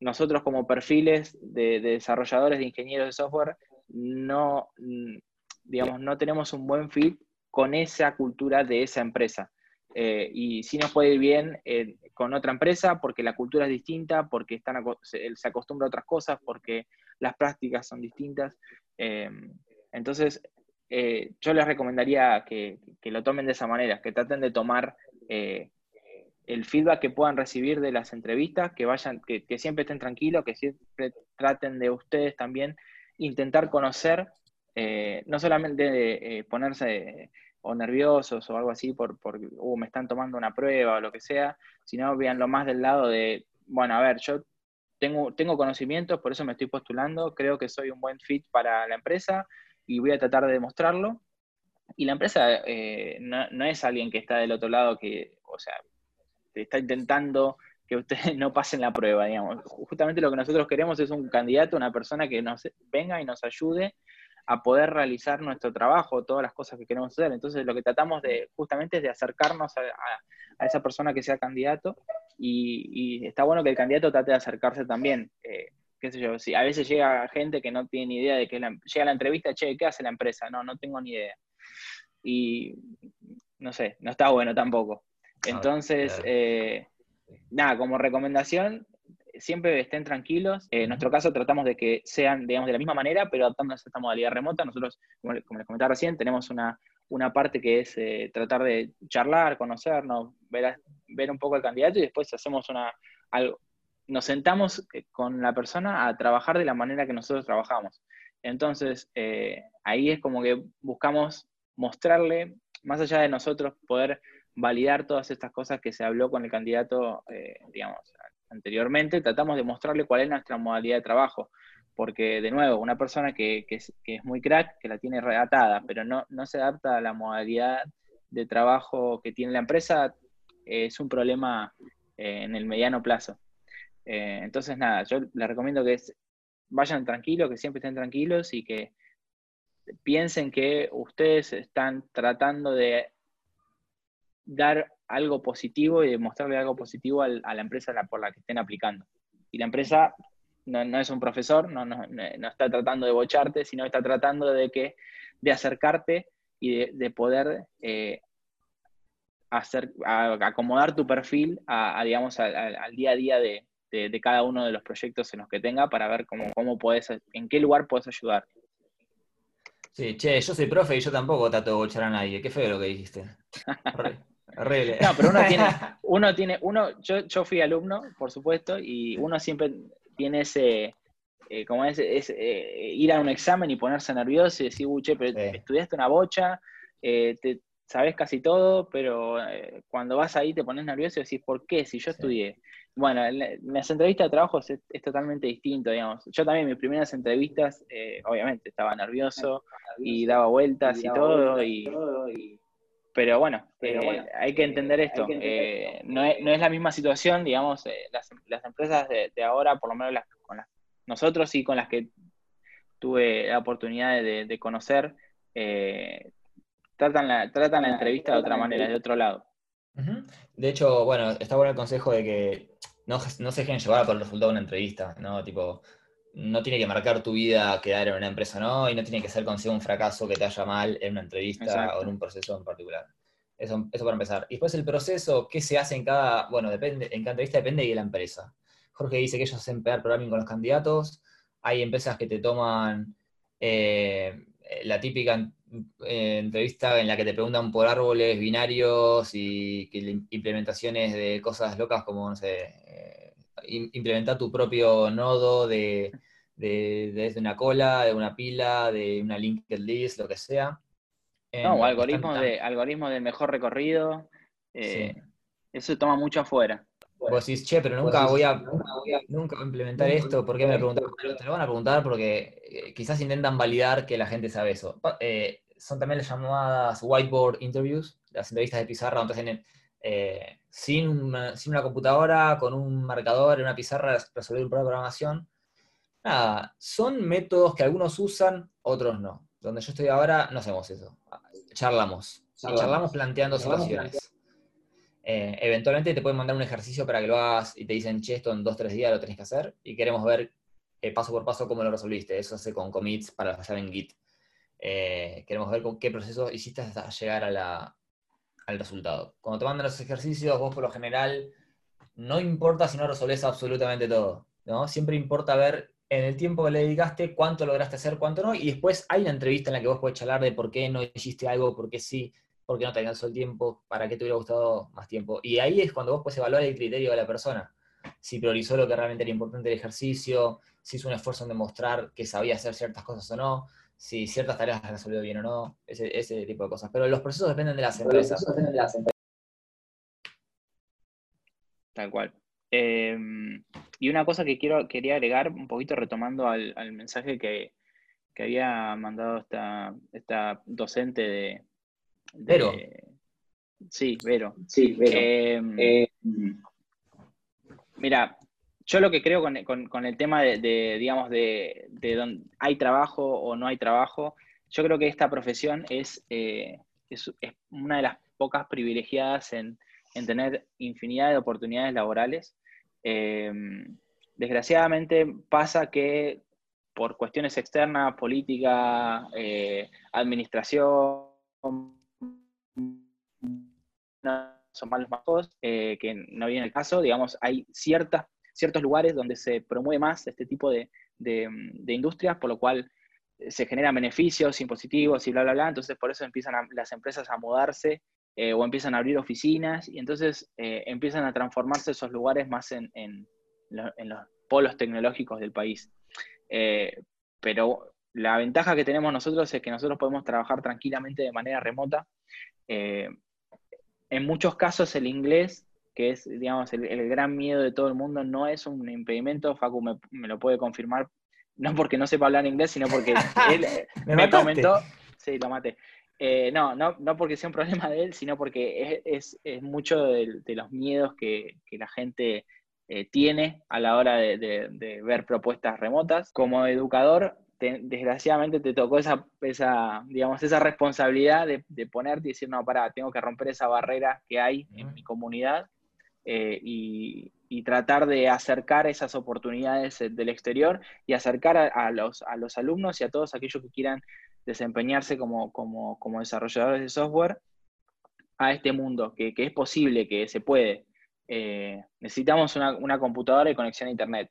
nosotros como perfiles de, de, desarrolladores, de ingenieros de software, no, mm, digamos, no tenemos un buen fit con esa cultura de esa empresa. Eh, y si nos puede ir bien eh, con otra empresa porque la cultura es distinta, porque se, acostumbra a otras cosas, porque las prácticas son distintas. Eh, entonces, yo les recomendaría que, lo tomen de esa manera, que traten de tomar el feedback que puedan recibir de las entrevistas, que vayan, que, que siempre estén tranquilos, que siempre traten de ustedes también intentar conocer, no solamente de, ponerse o nerviosos o algo así por, por uh, me están tomando una prueba o lo que sea, sino veanlo más del lado de, bueno, a ver, yo tengo, tengo conocimientos, por eso me estoy postulando, creo que soy un buen fit para la empresa y voy a tratar de demostrarlo. Y la empresa eh, no, es alguien que está del otro lado que, o sea, está intentando que ustedes no pasen la prueba, digamos. Justamente lo que nosotros queremos es un candidato, una persona que nos venga y nos ayude a poder realizar nuestro trabajo, todas las cosas que queremos hacer. Entonces, lo que tratamos de justamente es de acercarnos a, esa persona que sea candidato y, está bueno que el candidato trate de acercarse también. Eh, qué sé yo, si a veces llega gente que no tiene ni idea de que la, llega la entrevista, che, ¿qué hace la empresa? No, no tengo ni idea. Y no sé, no está bueno tampoco. Entonces, eh, nada, como recomendación, siempre estén tranquilos. en nuestro caso tratamos de que sean, digamos, de la misma manera, pero adaptándonos a esta modalidad remota. Nosotros, como, les comentaba recién, tenemos una, una parte que es eh, tratar de charlar, conocernos, ver, ver un poco al candidato y después hacemos una, algo, nos sentamos eh, con la persona a trabajar de la manera que nosotros trabajamos. Entonces, eh, ahí es como que buscamos mostrarle, más allá de nosotros, poder validar todas estas cosas que se habló con el candidato, digamos, anteriormente, tratamos de mostrarle cuál es nuestra modalidad de trabajo. Porque, de nuevo, una persona que, es, muy crack, que la tiene reatada, pero no, no se adapta a la modalidad de trabajo que tiene la empresa, es un problema eh, en el mediano plazo. Eh, entonces, nada, yo les recomiendo que vayan tranquilos, que siempre estén tranquilos y que piensen que ustedes están tratando de dar algo positivo y demostrarle algo positivo a la empresa por la que estén aplicando. Y la empresa no, es un profesor, no, está tratando de bocharte, sino está tratando de, que, de acercarte y de, poder eh, hacer, acomodar tu perfil a, digamos, al día a día de, cada uno de los proyectos en los que tenga para ver cómo, cómo puedes, en qué lugar puedes ayudar. Sí, che, yo soy profe y yo tampoco trato de bochar a nadie. Qué feo lo que dijiste. No, pero uno tiene, uno tiene, uno, yo, yo fui alumno, por supuesto, y uno siempre tiene ese, eh, como es, eh, ir a un examen y ponerse nervioso y decir, che, pero estudiaste una bocha, eh, te, sabes casi todo, pero cuando vas ahí te pones nervioso y decís, ¿por qué? Si yo estudié. Bueno, las entrevistas de trabajo es, totalmente distinto, digamos. Yo también, mis primeras entrevistas, obviamente, estaba nervioso y daba vueltas y, todo, y, pero bueno, hay que entender esto. no, es, no, es, la misma situación, digamos, las, las, empresas de, de, ahora, por lo menos las, con las nosotros y con las que tuve la oportunidad de, conocer, eh, tratan, la, tratan la entrevista de otra manera, de otro lado. De hecho, bueno, está bueno el consejo de que no, no se dejen llevar por el resultado de una entrevista, ¿no? Tipo, no tiene que marcar tu vida quedar en una empresa, ¿no? Y no tiene que ser consigo un fracaso que te haya mal en una entrevista o en un proceso en particular. Eso, eso para empezar. Y después el proceso, qué se hace en cada, bueno, depende, en cada entrevista depende de la empresa. Jorge dice que ellos hacen pegar programming con los candidatos. Hay empresas que te toman eh, la típica eh, entrevista en la que te preguntan por árboles binarios y implementaciones de cosas locas como, no sé, implementar tu propio nodo de, desde una cola, de una pila, de una linked list, lo que sea. No, o algoritmos de, algoritmo de mejor recorrido. Eso toma mucho afuera. Vos decís, che, pero nunca voy a, nunca implementar esto, ¿por qué me preguntan? Te lo van a preguntar porque eh, quizás intentan validar que la gente sabe eso. Eh, son también las llamadas whiteboard interviews, las entrevistas de pizarra, donde tienen eh, sin, una, sin una computadora, con un marcador en una pizarra, resolver un problema de programación. Nada, son métodos que algunos usan, otros no. Donde yo estoy ahora, no hacemos eso. Charlamos. charlamos planteando situaciones. Eh, eventualmente te pueden mandar un ejercicio para que lo hagas y te dicen, che, esto en dos, tres días lo tenés que hacer y queremos ver eh, paso por paso cómo lo resolviste. Eso hace con commits para fallar en Git. Eh, queremos ver con qué proceso hiciste hasta llegar al resultado. Cuando te mandan los ejercicios, vos por lo general, no importa si no resolvés absolutamente todo. ¿no? Siempre importa ver en el tiempo que le dedicaste cuánto lograste hacer, cuánto no, y después hay una entrevista en la que vos podés charlar de por qué no hiciste algo, por qué sí, porque no te alcanzó el tiempo, para qué te hubiera gustado más tiempo. Y ahí es cuando vos puedes evaluar el criterio de la persona. Si priorizó lo que realmente era importante el ejercicio, si hizo un esfuerzo en demostrar que sabía hacer ciertas cosas o no, si ciertas tareas las resolvió bien o no, ese, tipo de cosas. Pero los procesos dependen de las empresas. Tal cual. Em, y una cosa que quiero, quería agregar, un poquito retomando al, mensaje que, había mandado esta, esta docente de, Vero. Sí, Vero. Sí, Vero. Em, eh, mira, yo lo que creo con, el tema de, digamos, de, de donde hay trabajo o no hay trabajo, yo creo que esta profesión es, eh, es, una de las pocas privilegiadas en, tener infinidad de oportunidades laborales. Em, desgraciadamente pasa que por cuestiones externas, política, eh, administración, son malos majos, eh, que no viene el caso, digamos, hay ciertas, ciertos lugares donde se promueve más este tipo de, industrias, por lo cual eh, se generan beneficios impositivos y bla, bla, bla, entonces por eso empiezan las empresas a mudarse eh, o empiezan a abrir oficinas y entonces empiezan a transformarse esos lugares más en, en, los polos tecnológicos del país. pero la ventaja que tenemos nosotros es que nosotros podemos trabajar tranquilamente de manera remota en muchos casos el inglés, que es, digamos, el, gran miedo de todo el mundo, no es un impedimento, Facu me, lo puede confirmar, no porque no sepa hablar inglés, sino porque él me, comentó, sí, lo maté. Eh, no, no, no porque sea un problema de él, sino porque es, mucho de, los miedos que, la gente eh, tiene a la hora de, ver propuestas remotas. Como educador, desgraciadamente te tocó esa, esa, digamos, esa responsabilidad de, ponerte y decir, no, para, tengo que romper esa barrera que hay en mi comunidad eh, y, tratar de acercar esas oportunidades eh, del exterior y acercar a, los, a los alumnos y a todos aquellos que quieran desempeñarse como, como, como desarrolladores de software a este mundo, que, que es posible, que se puede. Eh, necesitamos una, una, computadora y conexión a Internet.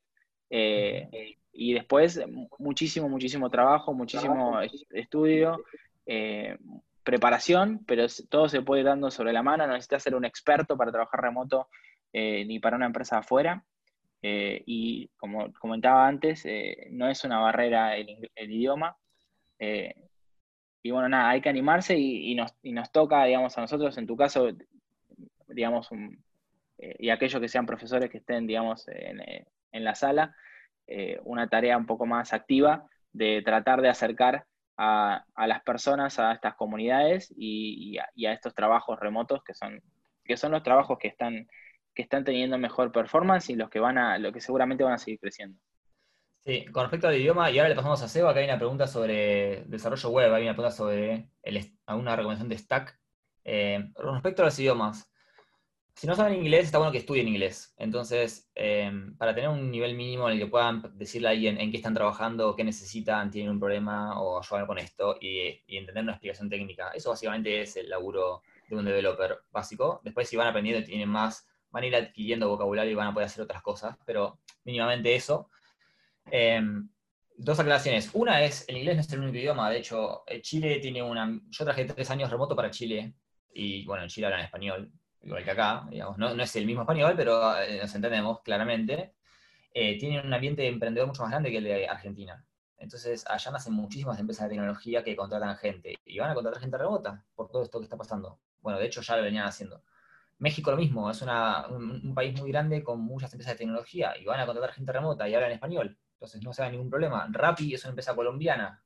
Eh, y después muchísimo, muchísimo trabajo, muchísimo estudio, eh, preparación, pero todo se puede ir dando sobre la mano, no necesitas ser un experto para trabajar remoto ni para una empresa afuera. y como comentaba antes, no es una barrera el, idioma. y bueno, nada, hay que animarse y, nos, toca, digamos, a nosotros, en tu caso, digamos, eh, y aquellos que sean profesores que estén, digamos, en, eh, la sala, eh, una tarea un poco más activa de tratar de acercar a, las personas a estas comunidades y, a, estos trabajos remotos que son, que son los trabajos que están, que están teniendo mejor performance y los que van a, lo que seguramente van a seguir creciendo. Sí, con respecto al idioma, y ahora le pasamos a Seba, que hay una pregunta sobre desarrollo web, hay una pregunta sobre alguna recomendación de Stack. con respecto a los idiomas, si no saben inglés, está bueno que estudien inglés. Entonces, em, para tener un nivel mínimo en el que puedan decirle a alguien en qué están trabajando, qué necesitan, tienen un problema o ayudar con esto y, entender una explicación técnica. Eso básicamente es el laburo de un developer básico. Después, si van aprendiendo y tienen más, van a ir adquiriendo vocabulario y van a poder hacer otras cosas, pero mínimamente eso. Em, dos aclaraciones. Una es, el inglés no es el único idioma. De hecho, eh, Chile tiene una... Yo traje tres años remoto para Chile y, bueno, en Chile hablan español igual que acá, digamos, no, es el mismo español, pero eh, nos entendemos claramente, eh, tienen un ambiente emprendedor mucho más grande que el de Argentina. Entonces, allá nacen muchísimas empresas de tecnología que contratan gente y van a contratar gente remota por todo esto que está pasando. Bueno, de hecho ya lo venían haciendo. México lo mismo, es un, país muy grande con muchas empresas de tecnología y van a contratar gente remota y hablan español. Entonces no se da ningún problema. Rappi es una empresa colombiana,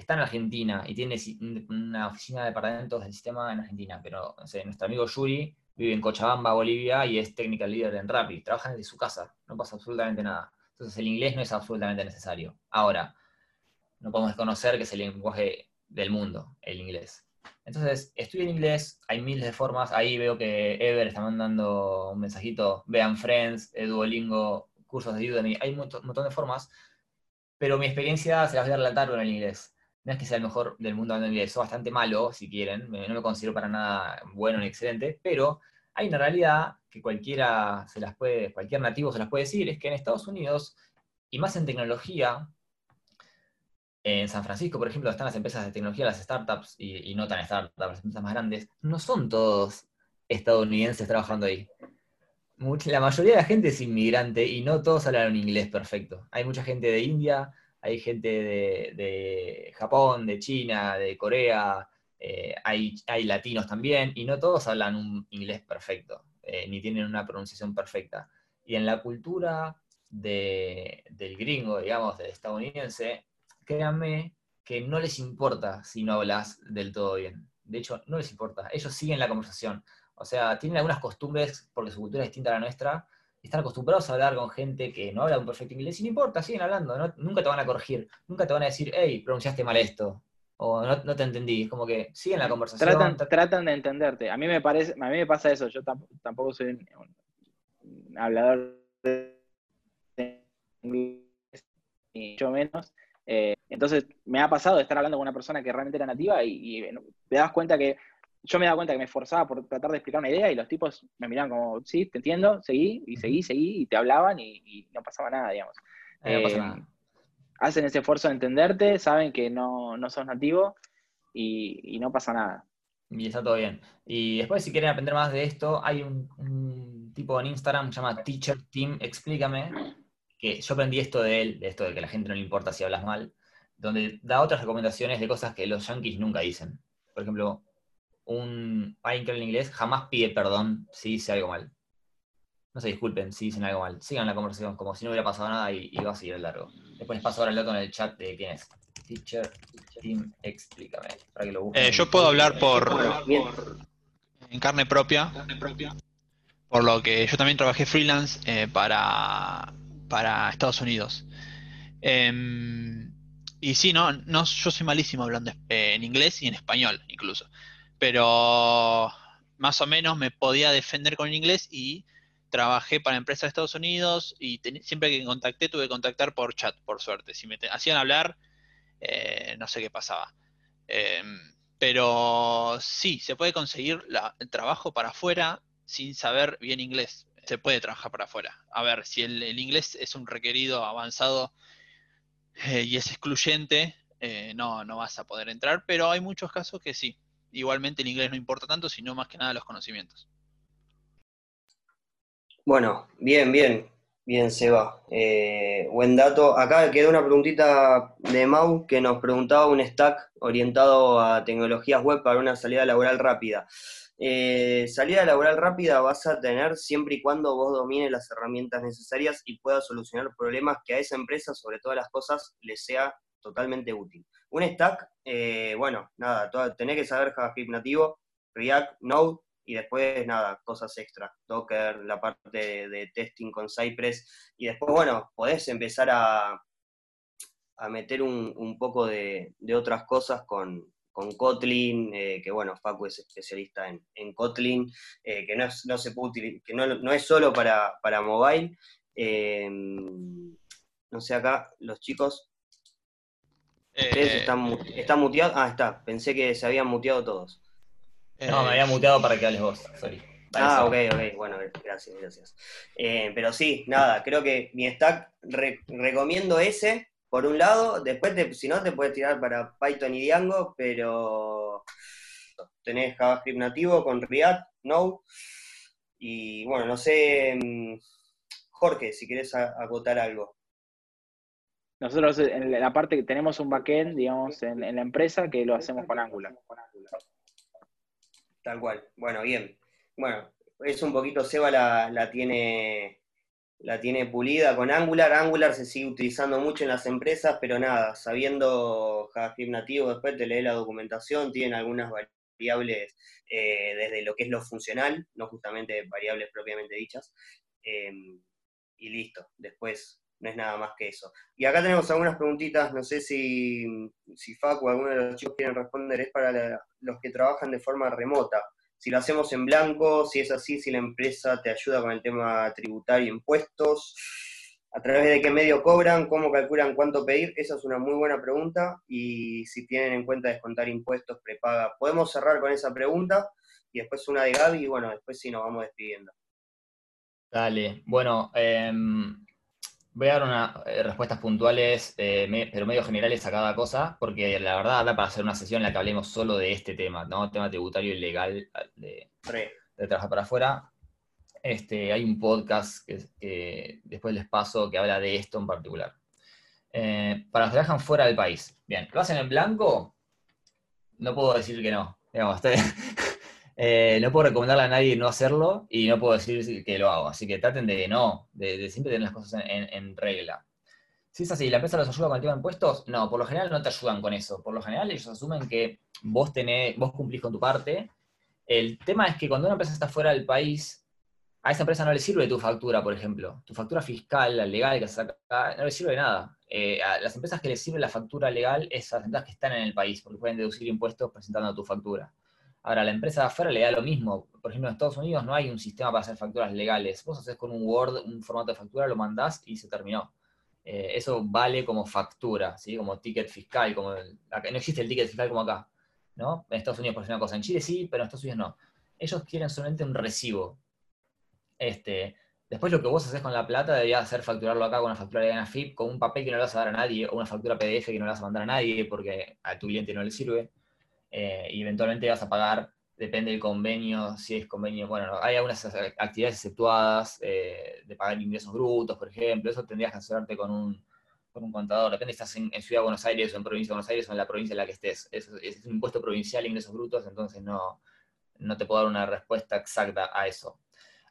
está en Argentina y tiene una oficina de departamentos del sistema en Argentina, pero nuestro amigo Yuri vive en Cochabamba, Bolivia, y es technical leader en Rappi, trabaja desde su casa, no pasa absolutamente nada. Entonces el inglés no es absolutamente necesario. Ahora, no podemos desconocer que es el lenguaje del mundo, el inglés. Entonces, estudien inglés, hay miles de formas, ahí veo que Ever está mandando un mensajito, vean Friends, Duolingo, cursos de Udemy, hay un montón de formas, pero mi experiencia se las voy a relatar con el inglés no es que sea el mejor del mundo hablando inglés, soy bastante malo, si quieren, no me considero para nada bueno ni excelente, pero hay una realidad que cualquiera se las puede, cualquier nativo se las puede decir, es que en Estados Unidos, y más en tecnología, en San Francisco, por ejemplo, están las empresas de tecnología, las startups, y, no tan startups, las empresas más grandes, no son todos estadounidenses trabajando ahí. la mayoría de la gente es inmigrante y no todos hablan inglés perfecto. Hay mucha gente de India, hay gente de, Japón, de China, de Corea, eh, hay, latinos también, y no todos hablan un inglés perfecto, eh, ni tienen una pronunciación perfecta. Y en la cultura del gringo, digamos, del estadounidense, créanme que no les importa si no hablas del todo bien. De hecho, no les importa. Ellos siguen la conversación. O sea, tienen algunas costumbres porque su cultura es distinta a la nuestra, están acostumbrados a hablar con gente que no habla un perfecto inglés y no importa, siguen hablando, nunca te van a corregir, nunca te van a decir, hey, pronunciaste mal esto, o no, te entendí, es como que siguen la conversación. Tratan, tratan de entenderte. A mí me parece, a mí me pasa eso, yo tampoco soy un, hablador de inglés, ni mucho menos. Eh, entonces me ha pasado de estar hablando con una persona que realmente era nativa y te das cuenta que yo me dado cuenta que me esforzaba por tratar de explicar una idea y los tipos me miraban como, sí, te entiendo, seguí, y seguí, seguí, y te hablaban y, no pasaba nada, digamos. Eh, hacen ese esfuerzo de entenderte, saben que no, no sos nativo y, no pasa nada. Y está todo bien. Y después, si quieren aprender más de esto, hay un, tipo en Instagram que se llama Teacher Team Explícame, que yo aprendí esto de él, de esto de que a la gente no le importa si hablas mal, donde da otras recomendaciones de cosas que los yankees nunca dicen. Por ejemplo, un alguien que habla inglés jamás pide perdón si dice algo mal. No se disculpen si dicen algo mal. Sigan la conversación como si no hubiera pasado nada y, va a seguir el largo. Después les paso ahora el dato en el chat de quién es. Teacher, Team, explícame. Para que lo eh, yo puedo hablar por, en carne propia, Por lo que yo también trabajé freelance eh, para, para Estados Unidos. Em, Y sí, no, no, yo soy malísimo hablando eh, en inglés y en español incluso. Pero más o menos me podía defender con inglés y trabajé para empresas de Estados Unidos y siempre que contacté tuve que contactar por chat, por suerte. Si me hacían hablar, eh, no sé qué pasaba. Em, pero sí, se puede conseguir el trabajo para afuera sin saber bien inglés. Se puede trabajar para afuera. A ver, si el inglés es un requerido avanzado eh, y es excluyente, eh, no, no vas a poder entrar, pero hay muchos casos que sí. Igualmente el inglés no importa tanto, sino más que nada los conocimientos. Bueno, bien, bien, bien, Seba. Eh, buen dato. Acá quedó una preguntita de Mau que nos preguntaba un stack orientado a tecnologías web para una salida laboral rápida. Eh, salida laboral rápida vas a tener siempre y cuando vos domines las herramientas necesarias y puedas solucionar problemas que a esa empresa, sobre todas las cosas, le sea totalmente útil. Un stack, eh, bueno, nada, tenés que saber JavaScript nativo, React, Node, y después, nada, cosas extra, Docker, la parte de, testing con Cypress, y después, bueno, podés empezar a, a meter un, poco de, otras cosas con, con Kotlin, eh, que bueno, Facu es especialista en, Kotlin, eh, que, no, es, no se puede que no, es solo para, para mobile. No sé, acá los chicos. Eh, están, están muteados? Ah, está. Pensé que se habían muteado todos. No, me había muteado para que hables vos, sorry. ah, ok, ok, bueno, gracias, gracias. pero sí, nada, creo que mi stack recomiendo ese, por un lado, después si no te puedes tirar para Python y Django, pero tenés JavaScript nativo con React, Node, y bueno, no sé, mm, Jorge, si querés agotar algo. Nosotros en la parte que tenemos un backend, digamos, en, la empresa que lo hacemos con Angular. Tal cual. Bueno, bien. Bueno, es un poquito Seba la, la tiene la tiene pulida con Angular. Angular se sigue utilizando mucho en las empresas, pero nada, sabiendo JavaScript nativo, después te lee la documentación, tienen algunas variables eh, desde lo que es lo funcional, no justamente variables propiamente dichas, em, y listo, después no es nada más que eso. Y acá tenemos algunas preguntitas, no sé si, si Facu o alguno de los chicos quieren responder, es para los que trabajan de forma remota si lo hacemos en blanco, si es así, si la empresa te ayuda con el tema tributario, impuestos, a través de qué medio cobran, cómo calculan cuánto pedir, esa es una muy buena pregunta y si tienen en cuenta descontar impuestos, prepaga. Podemos cerrar con esa pregunta y después una de Gaby y bueno, después sí nos vamos despidiendo. Dale, bueno, em, Voy a dar unas eh, respuestas puntuales, eh, pero medio generales a cada cosa, porque la verdad da para hacer una sesión en la que hablemos solo de este tema, ¿no? Tema tributario y legal de, trabajar para afuera. Este, hay un podcast que, después les paso que habla de esto en particular. Eh, para los que trabajan fuera del país. Bien, ¿lo hacen en blanco? No puedo decir que no. Digamos, Eh, no puedo recomendarle a nadie no hacerlo y no puedo decir que lo hago. Así que traten de no, de, siempre tener las cosas en, regla. Si es así, ¿la empresa los ayuda con el tema de impuestos? No, por lo general no te ayudan con eso. Por lo general ellos asumen que vos, tenés, vos cumplís con tu parte. El tema es que cuando una empresa está fuera del país, a esa empresa no le sirve tu factura, por ejemplo. Tu factura fiscal, la legal que saca, no le sirve de nada. Eh, a las empresas que les sirve la factura legal es a las empresas que están en el país, porque pueden deducir impuestos presentando tu factura. Ahora, la empresa de afuera le da lo mismo. Por ejemplo, en Estados Unidos no hay un sistema para hacer facturas legales. Vos haces con un Word un formato de factura, lo mandás y se terminó. Eh, eso vale como factura, ¿sí? como ticket fiscal. Como no existe el ticket fiscal como acá. ¿no? En Estados Unidos, por ejemplo, una cosa. En Chile sí, pero en Estados Unidos no. Ellos quieren solamente un recibo. Este, después lo que vos haces con la plata debería ser facturarlo acá con una factura de ANAFIP, con un papel que no le vas a dar a nadie, o una factura PDF que no le vas a mandar a nadie porque a tu cliente no le sirve. Eh, y eventualmente vas a pagar, depende del convenio, si es convenio, bueno, hay algunas actividades exceptuadas eh, de pagar ingresos brutos, por ejemplo, eso tendrías que asesorarte con un, con un contador, depende si estás en, Ciudad de Buenos Aires o en Provincia de Buenos Aires o en la provincia en la que estés, es, es un impuesto provincial, ingresos brutos, entonces no, no te puedo dar una respuesta exacta a eso.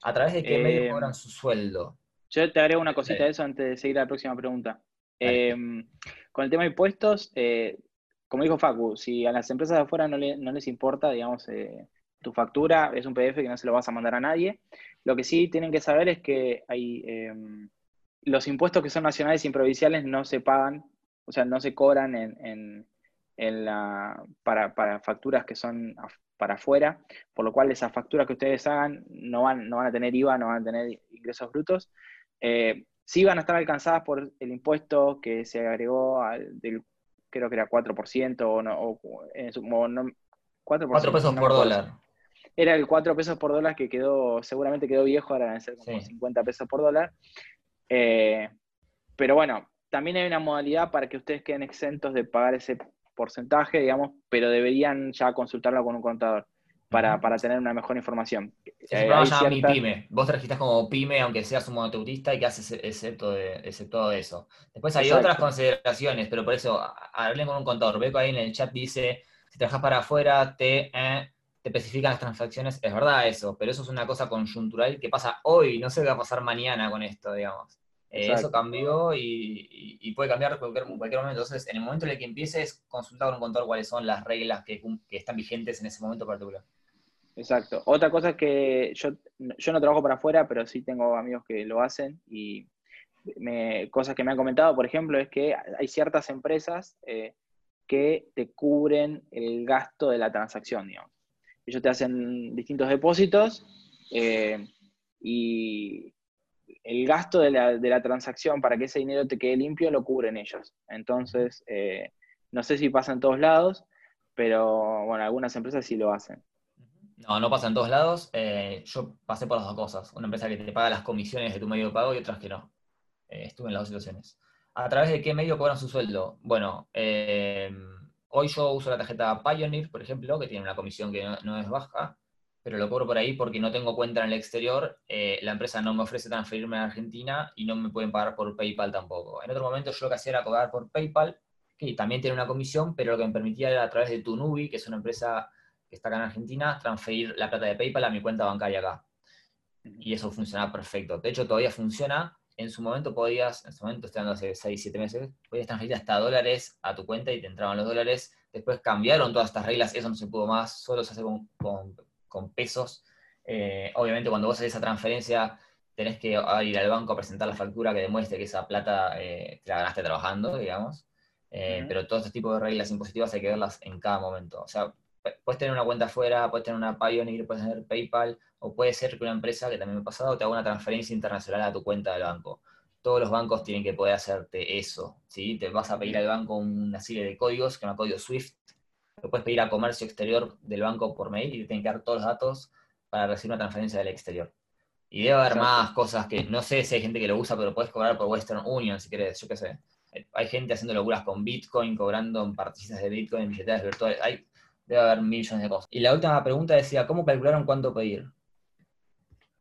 ¿A través de qué medio eh, cobran su sueldo? Yo te agrego una cosita de eso antes de seguir a la próxima pregunta. con el tema de impuestos, como dijo Facu, si a las empresas de afuera no, les importa, digamos, eh, tu factura es un PDF que no se lo vas a mandar a nadie. Lo que sí tienen que saber es que hay em, los impuestos que son nacionales y provinciales no se pagan o sea, no se cobran en, la, para, facturas que son para afuera, por lo cual esas facturas que ustedes hagan no van, no van a tener IVA, no van a tener ingresos brutos. Eh, sí van a estar alcanzadas por el impuesto que se agregó al, del, creo que era 4% o no, o, no 4, pesos por dólar. Era el 4 pesos por dólar que quedó, seguramente quedó viejo, ahora a ser como 50 pesos por dólar. Eh, pero bueno, también hay una modalidad para que ustedes queden exentos de pagar ese porcentaje, digamos, pero deberían ya consultarlo con un contador para, tener una mejor información. Eh, mi pyme. Vos te registras como pyme, aunque seas un monoturista, y que haces excepto de, todo eso. Después hay otras consideraciones, pero por eso hablen con un contador. Veo que ahí en el chat dice, si trabajas para afuera, te, eh, te especifican las transacciones. Es verdad eso, pero eso es una cosa conjuntural que pasa hoy, no sé qué va a pasar mañana con esto, digamos. Eh, eso cambió y, puede cambiar en cualquier, momento. Entonces, en el momento en el que empieces, consulta con un contador cuáles son las reglas que, que están vigentes en ese momento particular. Exacto. Otra cosa que yo, yo no trabajo para afuera, pero sí tengo amigos que lo hacen y cosas que me han comentado, por ejemplo, es que hay ciertas empresas eh, que te cubren el gasto de la transacción, digamos. Ellos te hacen distintos depósitos eh, y el gasto de la, transacción para que ese dinero te quede limpio lo cubren ellos. Entonces, eh, no sé si pasa en todos lados, pero bueno, algunas empresas sí lo hacen. No, no pasa en todos lados. Eh, yo pasé por las dos cosas. Una empresa que te paga las comisiones de tu medio de pago y otras que no. Eh, estuve en las dos situaciones. ¿A través de qué medio cobran su sueldo? Bueno, eh, hoy yo uso la tarjeta Pioneer, por ejemplo, que tiene una comisión que no, es baja, pero lo cobro por ahí porque no tengo cuenta en el exterior. la empresa no me ofrece transferirme a Argentina y no me pueden pagar por PayPal tampoco. En otro momento yo lo que hacía era cobrar por PayPal, que también tiene una comisión, pero lo que me permitía era a través de Tunubi, que es una empresa que está acá en Argentina, transferir la plata de PayPal a mi cuenta bancaria acá. Y eso funciona perfecto. De hecho, todavía funciona. En su momento podías, en su momento, estoy hablando hace 6, 7 meses, podías transferir hasta dólares a tu cuenta y te entraban los dólares. Después cambiaron todas estas reglas, eso no se pudo más, solo se hace con, pesos. Eh, obviamente, cuando vos haces esa transferencia, tenés que ir al banco a presentar la factura que demuestre que esa plata eh, te la ganaste trabajando, digamos. Eh, pero todo este tipo de reglas impositivas hay que verlas en cada momento. O sea, puedes tener una cuenta afuera, puedes tener una Pioneer, puedes tener PayPal, o puede ser que una empresa, que también me ha pasado, te haga una transferencia internacional a tu cuenta del banco. Todos los bancos tienen que poder hacerte eso, ¿sí? Te vas a pedir al banco una serie de códigos, que es un código SWIFT, lo puedes pedir a comercio exterior del banco por mail y te tienen que dar todos los datos para recibir una transferencia del exterior. Y debe haber más cosas que, no sé si hay gente que lo usa, pero puedes cobrar por Western Union si quieres, yo qué sé. Hay gente haciendo locuras con Bitcoin, cobrando en particitas de Bitcoin, en billeteras virtuales. Hay Debe haber millones de cosas. Y la última pregunta decía, ¿cómo calcularon cuánto pedir?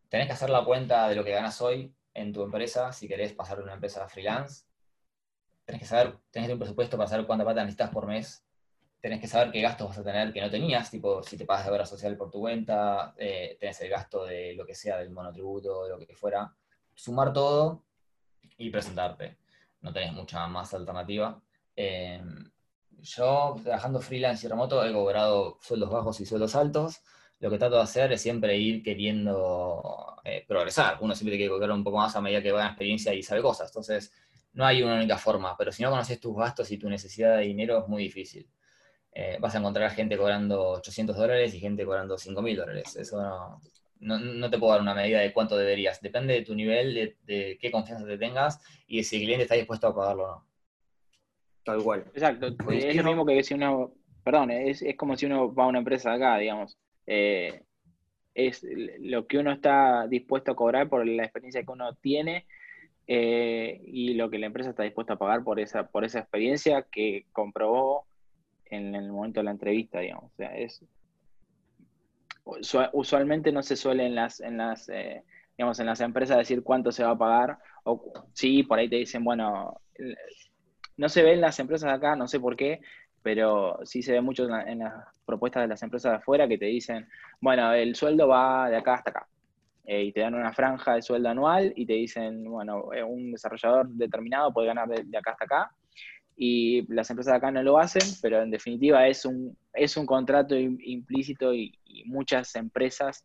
Tenés que hacer la cuenta de lo que ganas hoy en tu empresa si querés pasar de una empresa freelance. Tenés que saber, tenés un presupuesto para saber cuánta plata necesitas por mes. Tenés que saber qué gastos vas a tener que no tenías, tipo si te pagas de obra social por tu cuenta, eh, tenés el gasto de lo que sea, del monotributo, de lo que fuera. Sumar todo y presentarte. No tenés mucha más alternativa. Eh, yo, trabajando freelance y remoto, he cobrado sueldos bajos y sueldos altos. Lo que trato de hacer es siempre ir queriendo eh, progresar. Uno siempre que cobrar un poco más a medida que va en experiencia y sabe cosas. Entonces, no hay una única forma. Pero si no conoces tus gastos y tu necesidad de dinero, es muy difícil. Eh, vas a encontrar gente cobrando 800 dólares y gente cobrando 5 mil dólares. Eso no, no, te puedo dar una medida de cuánto deberías. Depende de tu nivel, de, de, qué confianza te tengas y de si el cliente está dispuesto a pagarlo o no. Tal cual. Exacto. Es lo mismo que si uno, perdón, es, como si uno va a una empresa acá, digamos. Eh, es lo que uno está dispuesto a cobrar por la experiencia que uno tiene eh, y lo que la empresa está dispuesta a pagar por esa, por esa experiencia que comprobó en el momento de la entrevista, digamos. O sea, es usualmente no se suele en las, en las eh, digamos, en las empresas decir cuánto se va a pagar, o sí, por ahí te dicen, bueno, no se ve en las empresas de acá, no sé por qué, pero sí se ve mucho en, las propuestas de las empresas de afuera que te dicen, bueno, el sueldo va de acá hasta acá. Eh, y te dan una franja de sueldo anual y te dicen, bueno, eh, un desarrollador determinado puede ganar de, acá hasta acá. Y las empresas de acá no lo hacen, pero en definitiva es un, es un contrato implícito y, muchas empresas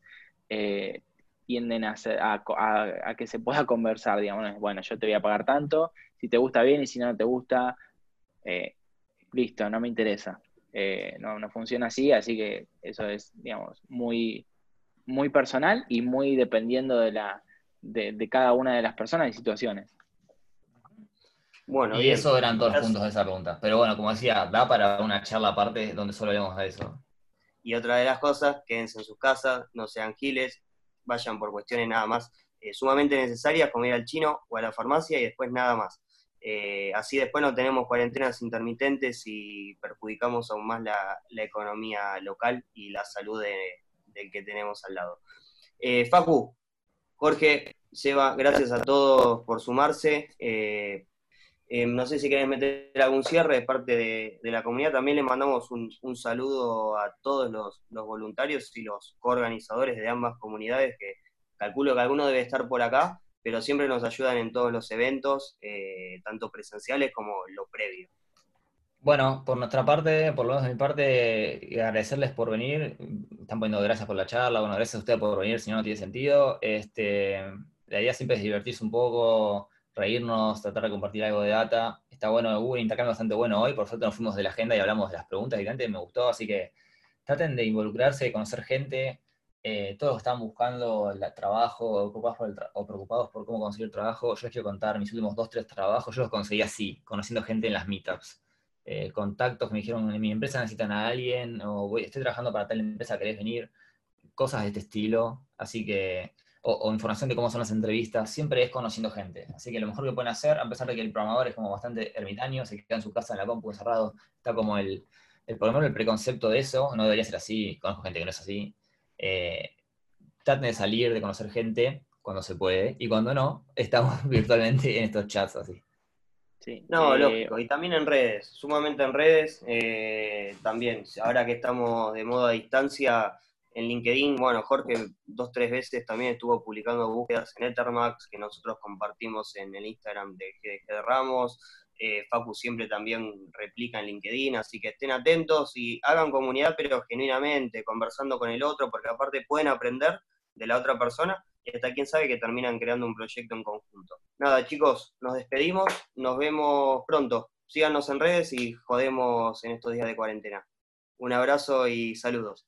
eh, tienden a, a, que se pueda conversar, digamos, bueno, yo te voy a pagar tanto, si te gusta bien y si no te gusta, eh, listo, no me interesa. Eh, no, no funciona así, así que eso es, digamos, muy, muy personal y muy dependiendo de, la, de, cada una de las personas y situaciones. Bueno, y eso eran todos los puntos de esa pregunta. Pero bueno, como decía, da para una charla aparte donde solo hablemos de eso. Y otra de las cosas, quédense en sus casas, no sean giles, vayan por cuestiones nada más eh, sumamente necesarias, como ir al chino o a la farmacia y después nada más. Eh, así después no tenemos cuarentenas intermitentes y perjudicamos aún más la, economía local y la salud del que tenemos al lado. Eh, Facu, Jorge, Seba, gracias a todos por sumarse. Eh, no sé si quieren meter algún cierre de parte de, la comunidad. También le mandamos un, saludo a todos los, los, voluntarios y los coorganizadores de ambas comunidades, que calculo que alguno debe estar por acá pero siempre nos ayudan en todos los eventos, eh, tanto presenciales como lo previo. Bueno, por nuestra parte, por lo menos de mi parte, agradecerles por venir. Están poniendo gracias por la charla, bueno, gracias a ustedes por venir, si no, no tiene sentido. Este, la idea siempre es divertirse un poco, reírnos, tratar de compartir algo de data. Está bueno, hubo un intercambio bastante bueno hoy, por suerte nos fuimos de la agenda y hablamos de las preguntas y antes me gustó, así que traten de involucrarse, de conocer gente, eh, todos están buscando el trabajo o preocupados, por o preocupados por cómo conseguir trabajo. Yo les quiero contar mis últimos dos, tres trabajos. Yo los conseguí así, conociendo gente en las meetups. Eh, contactos que me dijeron, en mi empresa necesitan a alguien, o voy, estoy trabajando para tal empresa, ¿querés venir? Cosas de este estilo. Así que, o, información de cómo son las entrevistas, siempre es conociendo gente. Así que lo mejor que pueden hacer, a pesar de que el programador es como bastante ermitaño, se queda en su casa en la compu encerrado, está como el, el, por lo menos el preconcepto de eso, no debería ser así, conozco gente que no es así, eh, traten de salir, de conocer gente cuando se puede, y cuando no, estamos virtualmente en estos chats así. Sí. No, eh, lógico, y también en redes, sumamente en redes, eh, también, ahora que estamos de modo a distancia, en LinkedIn, bueno, Jorge dos, tres veces también estuvo publicando búsquedas en Ethermax que nosotros compartimos en el Instagram de GDG de Ramos, eh, Facu siempre también replica en LinkedIn, así que estén atentos y hagan comunidad, pero genuinamente, conversando con el otro, porque aparte pueden aprender de la otra persona y hasta quién sabe que terminan creando un proyecto en conjunto. Nada, chicos, nos despedimos, nos vemos pronto. Síganos en redes y jodemos en estos días de cuarentena. Un abrazo y saludos.